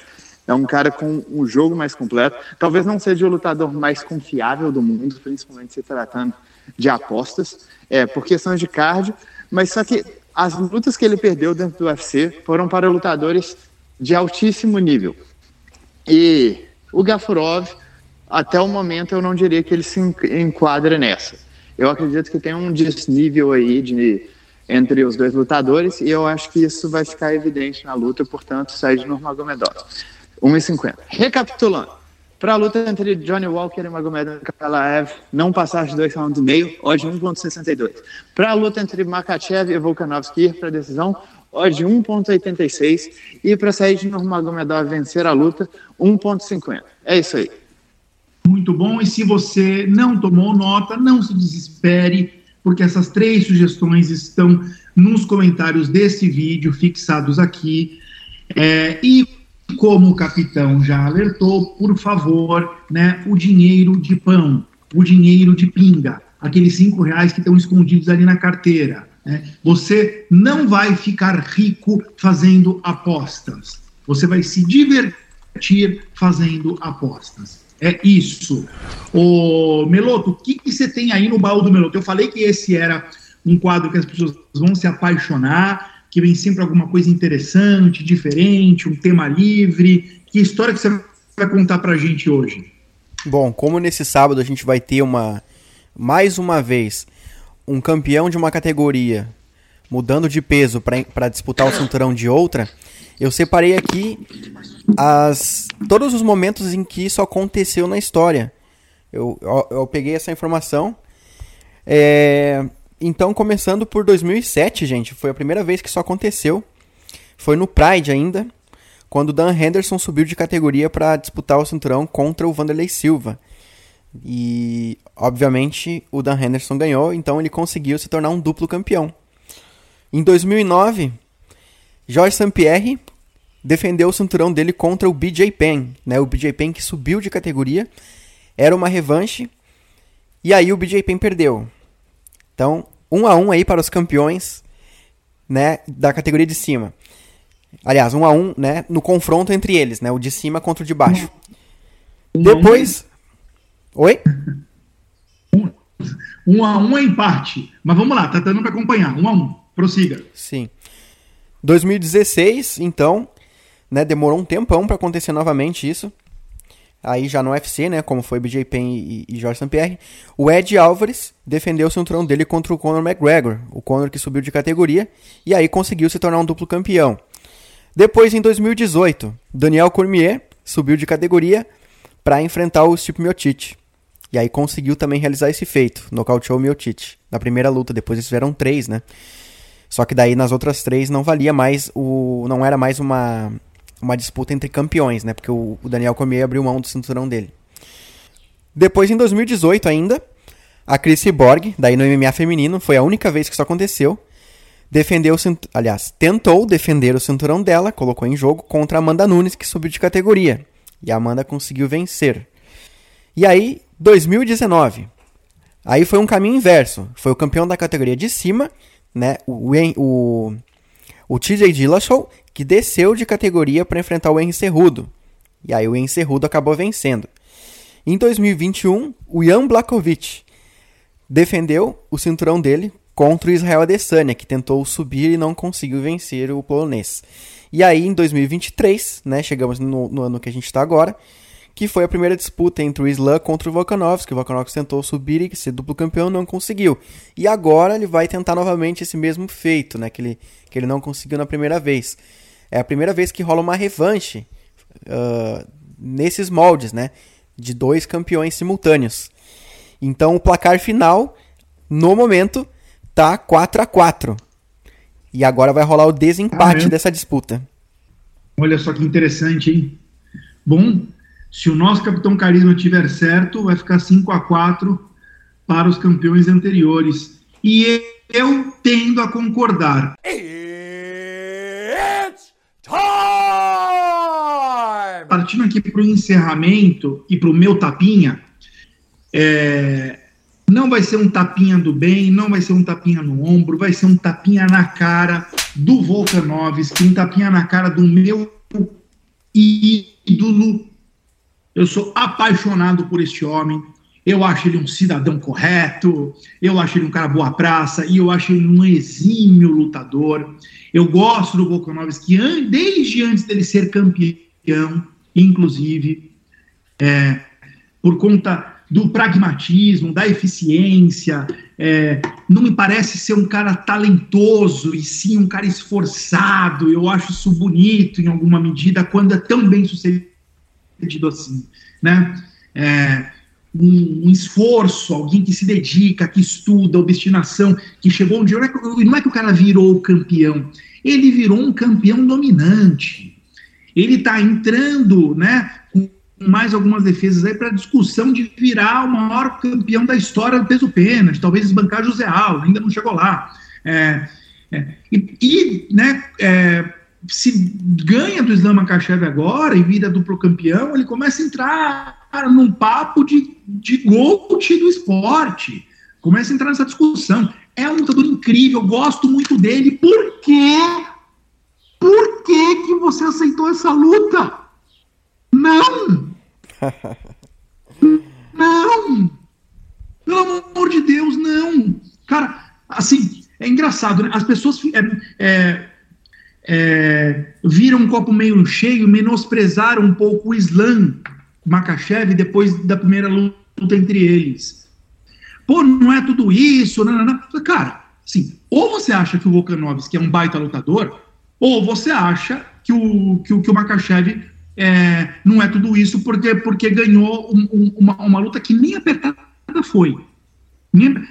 [SPEAKER 3] é um cara com um jogo mais completo. Talvez não seja o lutador mais confiável do mundo, principalmente se tratando de apostas, é, por questões de cardio, mas só que as lutas que ele perdeu dentro do UFC foram para lutadores de altíssimo nível. E o Gafurov, até o momento, eu não diria que ele se enquadra nessa. Eu acredito que tem um desnível aí de, entre os dois lutadores e eu acho que isso vai ficar evidente na luta, portanto, sai de Nurmagomedov. 1,50. Recapitulando, para a luta entre Johnny Walker e Magomed Kalaev, não passar de 2 rounds e meio, odd 1.62. Para a luta entre Makachev e Volkanovski para decisão, odd 1.86. E para sair de Nurmagomedov vencer a luta, 1.50. É isso aí.
[SPEAKER 2] Muito bom. E se você não tomou nota, não se desespere, porque essas três sugestões estão nos comentários desse vídeo, fixados aqui. É, e como o capitão já alertou, por favor, né, o dinheiro de pão, o dinheiro de pinga, aqueles cinco reais que estão escondidos ali na carteira. Né? Você não vai ficar rico fazendo apostas. Você vai se divertir fazendo apostas. É isso. O Meloto, o que, que você tem aí no baú do Meloto? Eu falei que esse era um quadro que as pessoas vão se apaixonar que vem sempre alguma coisa interessante, diferente, um tema livre. Que história que você vai contar para a gente hoje?
[SPEAKER 1] Bom, como nesse sábado a gente vai ter uma mais uma vez um campeão de uma categoria mudando de peso para disputar o cinturão de outra, eu separei aqui as todos os momentos em que isso aconteceu na história. Eu, eu, eu peguei essa informação. É, então, começando por 2007, gente, foi a primeira vez que isso aconteceu. Foi no Pride ainda, quando Dan Henderson subiu de categoria para disputar o cinturão contra o Vanderlei Silva. E, obviamente, o Dan Henderson ganhou, então ele conseguiu se tornar um duplo campeão. Em 2009, George St. Pierre defendeu o cinturão dele contra o BJ Penn, né? O BJ Penn que subiu de categoria, era uma revanche, e aí o BJ Penn perdeu. Então, um a um aí para os campeões, né, da categoria de cima. Aliás, um a um, né, no confronto entre eles, né, o de cima contra o de baixo. Depois, oi.
[SPEAKER 2] Um, um a um é empate, mas vamos lá, tá dando para acompanhar. Um a um, prossiga.
[SPEAKER 1] Sim. 2016, então, né, demorou um tempão para acontecer novamente isso aí já no UFC, né, como foi BJ Penn e, e Jorge St. Pierre, o Ed Álvares defendeu o cinturão dele contra o Conor McGregor, o Conor que subiu de categoria, e aí conseguiu se tornar um duplo campeão. Depois, em 2018, Daniel Cormier subiu de categoria para enfrentar o Stipe Miocic. E aí conseguiu também realizar esse feito, nocauteou o Miocic. Na primeira luta, depois eles tiveram três, né? Só que daí nas outras três não valia mais o. não era mais uma uma disputa entre campeões, né? Porque o, Daniel Cormier abriu mão do cinturão dele. Depois, em 2018 ainda, a Chris Borg, daí no MMA feminino, foi a única vez que isso aconteceu. Defendeu o aliás, tentou defender o cinturão dela, colocou em jogo contra a Amanda Nunes, que subiu de categoria. E a Amanda conseguiu vencer. E aí, 2019. Aí foi um caminho inverso. Foi o campeão da categoria de cima, né? O, o, o TJ Dillashaw que desceu de categoria para enfrentar o Henry Cerrudo. E aí o Henry Cerrudo acabou vencendo. Em 2021, o Jan Blakovic defendeu o cinturão dele contra o Israel Adesanya, que tentou subir e não conseguiu vencer o polonês. E aí, em 2023, né, chegamos no, no ano que a gente está agora, que foi a primeira disputa entre o Islam contra o Volkanovski. O Volkanovski tentou subir e ser duplo campeão, não conseguiu. E agora ele vai tentar novamente esse mesmo feito, né, que ele, que ele não conseguiu na primeira vez. É a primeira vez que rola uma revanche uh, nesses moldes, né? De dois campeões simultâneos. Então o placar final, no momento, tá 4 a 4 E agora vai rolar o desempate ah, dessa disputa.
[SPEAKER 2] Olha só que interessante, hein? Bom, se o nosso Capitão Carisma tiver certo, vai ficar 5 a 4 para os campeões anteriores. E eu tendo a concordar. Partindo aqui para o encerramento e para o meu tapinha, é, não vai ser um tapinha do bem, não vai ser um tapinha no ombro, vai ser um tapinha na cara do Volkanovski, um tapinha na cara do meu ídolo. Eu sou apaixonado por este homem. Eu acho ele um cidadão correto, eu acho ele um cara boa praça e eu acho ele um exímio lutador. Eu gosto do Volkanovski desde antes dele ser campeão, inclusive, é, por conta do pragmatismo, da eficiência. É, não me parece ser um cara talentoso e sim um cara esforçado. Eu acho isso bonito em alguma medida quando é tão bem sucedido assim, né? É, um, um, esforço, alguém que se dedica, que estuda, obstinação, que chegou onde. Não é, não é que o cara virou campeão, ele virou um campeão dominante. Ele está entrando né, com mais algumas defesas aí para discussão de virar o maior campeão da história do peso pênalti, talvez esbancar José Aldo, ainda não chegou lá. É, é, e, e né, é, se ganha do Islam Makhachev agora e vira duplo campeão, ele começa a entrar num papo de, de GOAT do esporte. Começa a entrar nessa discussão. É um lutador incrível, gosto muito dele. Por quê? Por que, que você aceitou essa luta? Não! não! Pelo amor de Deus, não! Cara, assim, é engraçado, né? As pessoas é, é, é, viram um copo meio cheio, menosprezaram um pouco o Islã Makachev depois da primeira luta entre eles. Pô, não é tudo isso, não, não, não. Cara, assim, ou você acha que o Volkanovski é um baita lutador, ou você acha que o, que que o Makachev é, não é tudo isso porque, porque ganhou um, um, uma, uma luta que nem apertada foi.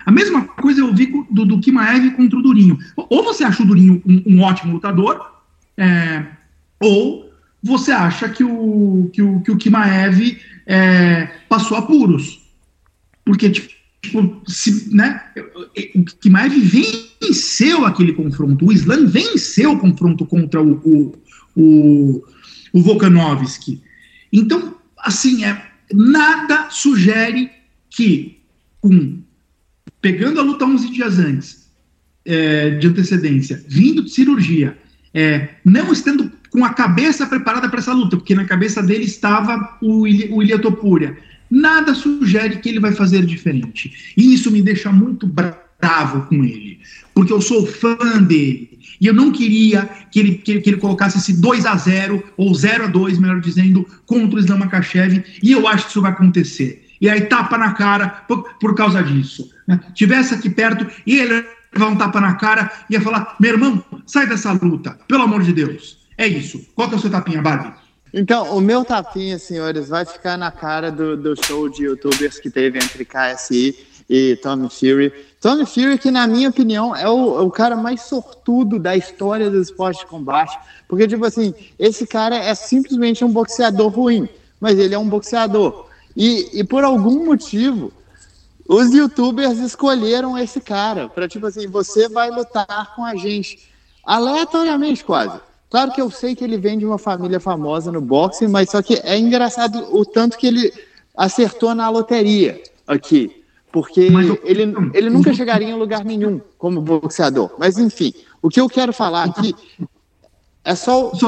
[SPEAKER 2] A mesma coisa eu vi do, do Kimaev contra o Durinho. Ou você acha o Durinho um, um ótimo lutador, é, ou você acha que o, que o, que o Kimaev é, passou apuros. Porque, tipo, se, né, o Kimaev venceu aquele confronto, o Islam venceu o confronto contra o, o, o, o Volkanovski. Então, assim, é, nada sugere que, com, pegando a luta 11 dias antes, é, de antecedência, vindo de cirurgia, é, não estando com a cabeça preparada para essa luta, porque na cabeça dele estava o, o Ilha Topuria. Nada sugere que ele vai fazer diferente. E isso me deixa muito bravo com ele, porque eu sou fã dele. E eu não queria que ele, que, que ele colocasse esse 2 a 0 ou 0 a 2 melhor dizendo, contra o Islam Makachev, e eu acho que isso vai acontecer. E aí tapa na cara por, por causa disso. Né? Tivesse aqui perto, e ele levar um tapa na cara e ia falar: meu irmão, sai dessa luta, pelo amor de Deus. É isso. Qual que é o seu tapinha, Barbie?
[SPEAKER 3] Então, o meu tapinha, senhores, vai ficar na cara do, do show de youtubers que teve entre KSI e Tommy Fury. Tommy Fury, que na minha opinião é o, o, cara mais sortudo da história do esporte de combate, porque, tipo assim, esse cara é simplesmente um boxeador ruim, mas ele é um boxeador. E, e por algum motivo, os youtubers escolheram esse cara, para tipo assim, você vai lutar com a gente, aleatoriamente quase. Claro que eu sei que ele vem de uma família famosa no boxe, mas só que é engraçado o tanto que ele acertou na loteria aqui. Porque ele, ele nunca chegaria em lugar nenhum como boxeador. Mas enfim, o que eu quero falar aqui é só. só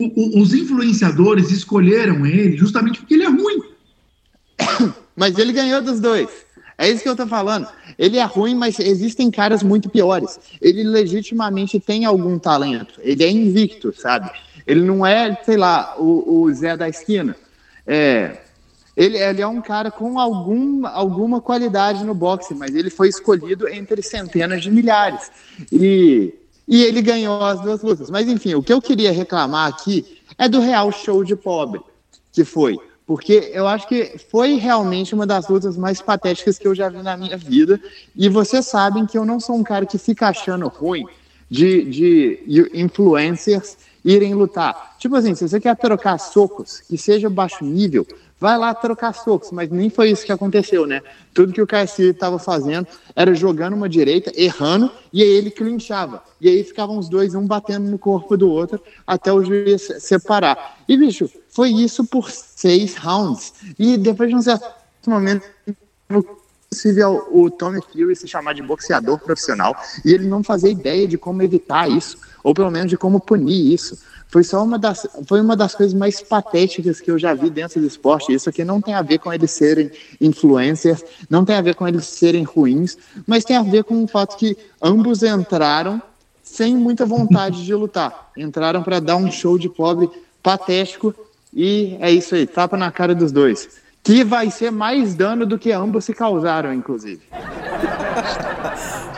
[SPEAKER 2] os influenciadores escolheram ele justamente porque ele é ruim.
[SPEAKER 3] Mas ele ganhou dos dois. É isso que eu tô falando. Ele é ruim, mas existem caras muito piores. Ele legitimamente tem algum talento. Ele é invicto, sabe? Ele não é, sei lá, o, o Zé da esquina. É, ele, ele, é um cara com algum, alguma qualidade no boxe, mas ele foi escolhido entre centenas de milhares. E, e ele ganhou as duas lutas. Mas enfim, o que eu queria reclamar aqui é do real show de pobre, que foi porque eu acho que foi realmente uma das lutas mais patéticas que eu já vi na minha vida. E vocês sabem que eu não sou um cara que fica achando ruim de, de influencers irem lutar. Tipo assim, se você quer trocar socos, que seja baixo nível, vai lá trocar socos, mas nem foi isso que aconteceu, né? Tudo que o KSI estava fazendo era jogando uma direita, errando, e aí ele clinchava. E aí ficavam os dois, um batendo no corpo do outro, até o juiz separar. E, bicho, foi isso por seis rounds. E depois de um certo momento, possível o Tommy Fury se chamar de boxeador profissional e ele não fazer ideia de como evitar isso, ou pelo menos de como punir isso. Foi só uma das, foi uma das coisas mais patéticas que eu já vi dentro do esporte. Isso aqui não tem a ver com eles serem influencers, não tem a ver com eles serem ruins, mas tem a ver com o fato que ambos entraram sem muita vontade de lutar. Entraram para dar um show de pobre patético e é isso aí, tapa na cara dos dois. Que vai ser mais dano do que ambos se causaram, inclusive.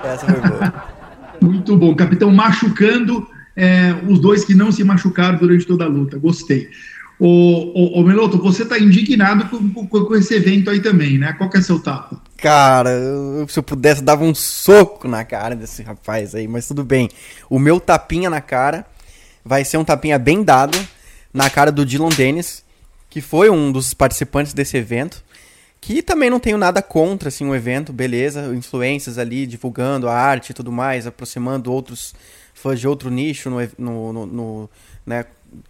[SPEAKER 2] Essa foi boa. Muito bom, capitão machucando é, os dois que não se machucaram durante toda a luta. Gostei. Ô, ô Meloto, você está indignado com, com, com, esse evento aí também, né? Qual que é seu tapa?
[SPEAKER 1] Cara, se eu pudesse, dava um soco na cara desse rapaz aí, mas tudo bem. O meu tapinha na cara vai ser um tapinha bem dado na cara do Dylan Dennis, que foi um dos participantes desse evento. Que também não tenho nada contra assim, o evento, beleza. Influências ali divulgando a arte e tudo mais, aproximando outros fãs de outro nicho no, no, no, no né,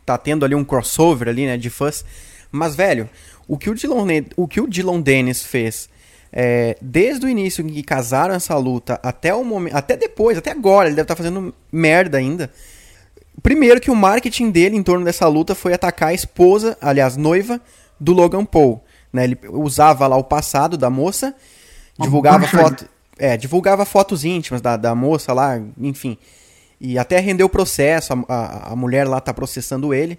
[SPEAKER 1] tá tendo ali um crossover ali, né, de fãs. Mas, velho, o que o Dylan, o que o Dylan Dennis fez é, desde o início que casaram essa luta até o momento, até depois, até agora, ele deve estar tá fazendo merda ainda. Primeiro que o marketing dele em torno dessa luta foi atacar a esposa, aliás, noiva do Logan Paul. Né? Ele usava lá o passado da moça, divulgava foto, é, divulgava fotos íntimas da, da moça lá, enfim. E até rendeu o processo, a, a, a, mulher lá tá processando ele.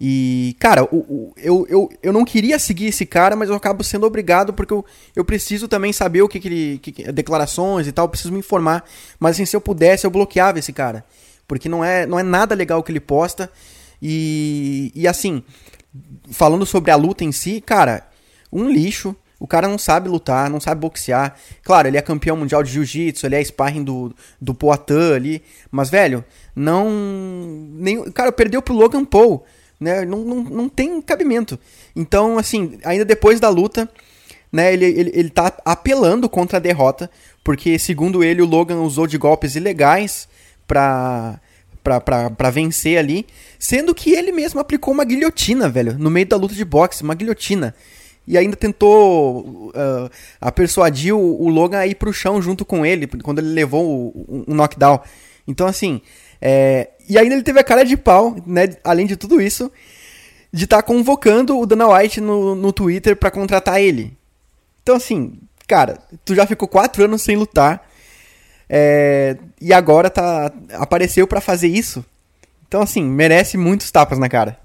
[SPEAKER 1] E, cara, o, o, eu, eu, eu não queria seguir esse cara, mas eu acabo sendo obrigado porque eu, eu preciso também saber o que, que ele. Que, declarações e tal, preciso me informar. Mas assim, se eu pudesse, eu bloqueava esse cara. Porque não é, não é nada legal o que ele posta. E, e assim, falando sobre a luta em si, cara, um lixo. O cara não sabe lutar, não sabe boxear. Claro, ele é campeão mundial de jiu-jitsu, ele é sparring do, do Poitin ali. Mas, velho, não. Nem, cara, perdeu pro Logan Paul. Né? Não, não, não tem cabimento. Então, assim, ainda depois da luta, né, ele, ele, ele tá apelando contra a derrota. Porque, segundo ele, o Logan usou de golpes ilegais pra. Pra vencer ali, sendo que ele mesmo aplicou uma guilhotina, velho, no meio da luta de boxe, uma guilhotina e ainda tentou uh, a persuadir o, o, Logan a ir pro chão junto com ele, quando ele levou o, knockdown. Então, assim, é... e ainda ele teve a cara de pau, né, além de tudo isso, de estar tá convocando o Dana White no, no Twitter para contratar ele. Então, assim, cara, tu já ficou quatro anos sem lutar, é... e agora tá apareceu para fazer isso. Então, assim, merece muitos tapas na cara.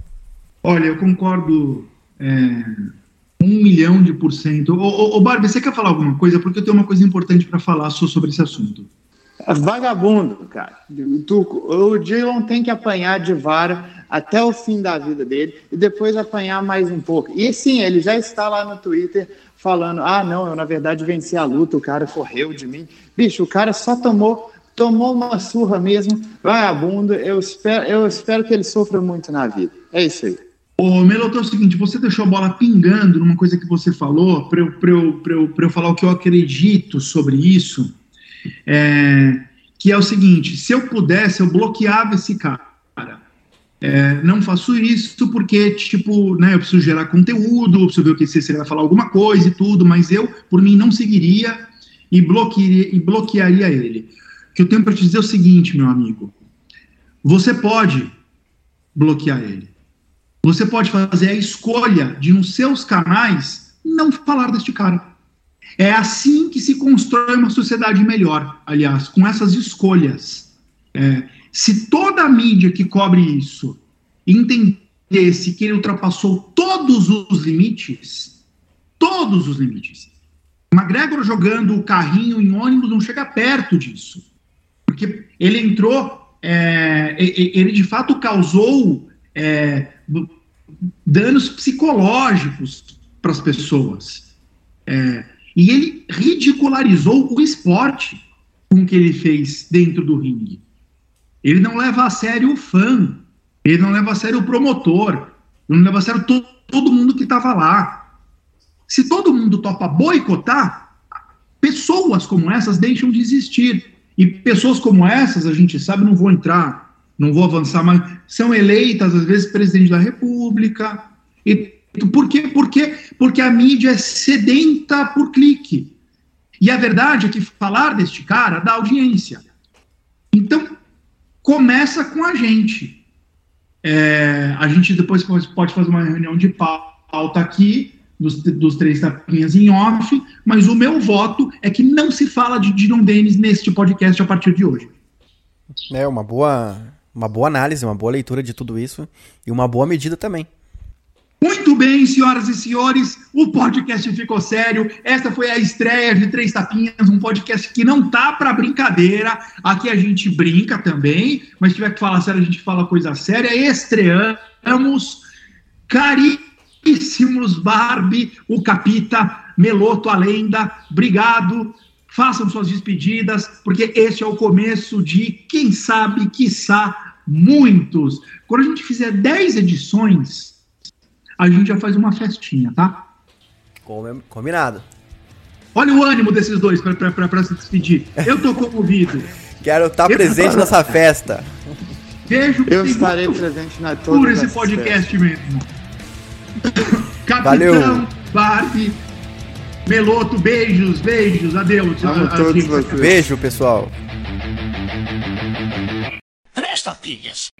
[SPEAKER 2] Olha, eu concordo... É um milhão de por cento. Ô, ô, Barbie, você quer falar alguma coisa? Porque eu tenho uma coisa importante para falar sobre esse assunto.
[SPEAKER 3] É vagabundo, cara. Tu, o Dylan tem que apanhar de vara até o fim da vida dele e depois apanhar mais um pouco. E sim, ele já está lá no Twitter falando: ah, não, eu na verdade venci a luta, o cara correu de mim. Bicho, o cara só tomou tomou uma surra mesmo, vagabundo. Eu espero, eu espero que ele sofra muito na vida. É isso aí.
[SPEAKER 2] Ô, Meloto, é o seguinte, você deixou a bola pingando numa coisa que você falou, para eu, eu, eu, eu falar o que eu acredito sobre isso, é, que é o seguinte, se eu pudesse, eu bloqueava esse cara. É, não faço isso porque, tipo, né, eu preciso gerar conteúdo, preciso ver o que se ele vai falar alguma coisa e tudo, mas eu, por mim, não seguiria e bloquearia, e bloquearia ele. O que eu tenho para te dizer é o seguinte, meu amigo, você pode bloquear ele você pode fazer a escolha de, nos seus canais, não falar deste cara. É assim que se constrói uma sociedade melhor, aliás, com essas escolhas. É, se toda a mídia que cobre isso entendesse que ele ultrapassou todos os limites, todos os limites, McGregor jogando o carrinho em ônibus não chega perto disso. Porque ele entrou, é, ele de fato causou é, danos psicológicos para as pessoas. É, e ele ridicularizou o esporte com que ele fez dentro do ringue. Ele não leva a sério o fã, ele não leva a sério o promotor, ele não leva a sério to todo mundo que estava lá. Se todo mundo topa boicotar, pessoas como essas deixam de existir. E pessoas como essas, a gente sabe, não vou entrar, não vou avançar, mas são eleitas, às vezes, presidente da República. E por quê? Por quê? Porque a mídia é sedenta por clique. E a verdade é que falar deste cara dá audiência. Então, começa com a gente. É, a gente depois pode fazer uma reunião de pauta aqui, dos, dos três tapinhas em off, mas o meu voto é que não se fala de Diron Dennis neste podcast a partir de hoje.
[SPEAKER 1] É uma boa, uma boa análise, uma boa leitura de tudo isso e uma boa medida também.
[SPEAKER 2] Muito bem, senhoras e senhores, o podcast ficou sério. Esta foi a estreia de Três Tapinhas, um podcast que não tá para brincadeira. Aqui a gente brinca também, mas se tiver que falar sério, a gente fala coisa séria. Estreamos caríssimos Barbie, o Capita, Meloto, a lenda. Obrigado. Façam suas despedidas, porque este é o começo de, quem sabe, quiçá, muitos. Quando a gente fizer 10 edições, a gente já faz uma festinha, tá?
[SPEAKER 1] Combinado.
[SPEAKER 2] Olha o ânimo desses dois para se despedir. Eu tô comovido.
[SPEAKER 1] Quero estar tá presente nessa festa.
[SPEAKER 2] Vejo
[SPEAKER 3] Eu estarei presente na toda
[SPEAKER 2] por esse podcast mesmo. Capitão,
[SPEAKER 1] Valeu.
[SPEAKER 2] Barbie, Meloto, beijos, beijos, adeus.
[SPEAKER 3] Amo
[SPEAKER 2] a,
[SPEAKER 3] todos vocês.
[SPEAKER 1] Beijo, pessoal.
[SPEAKER 4] Três tapinhas.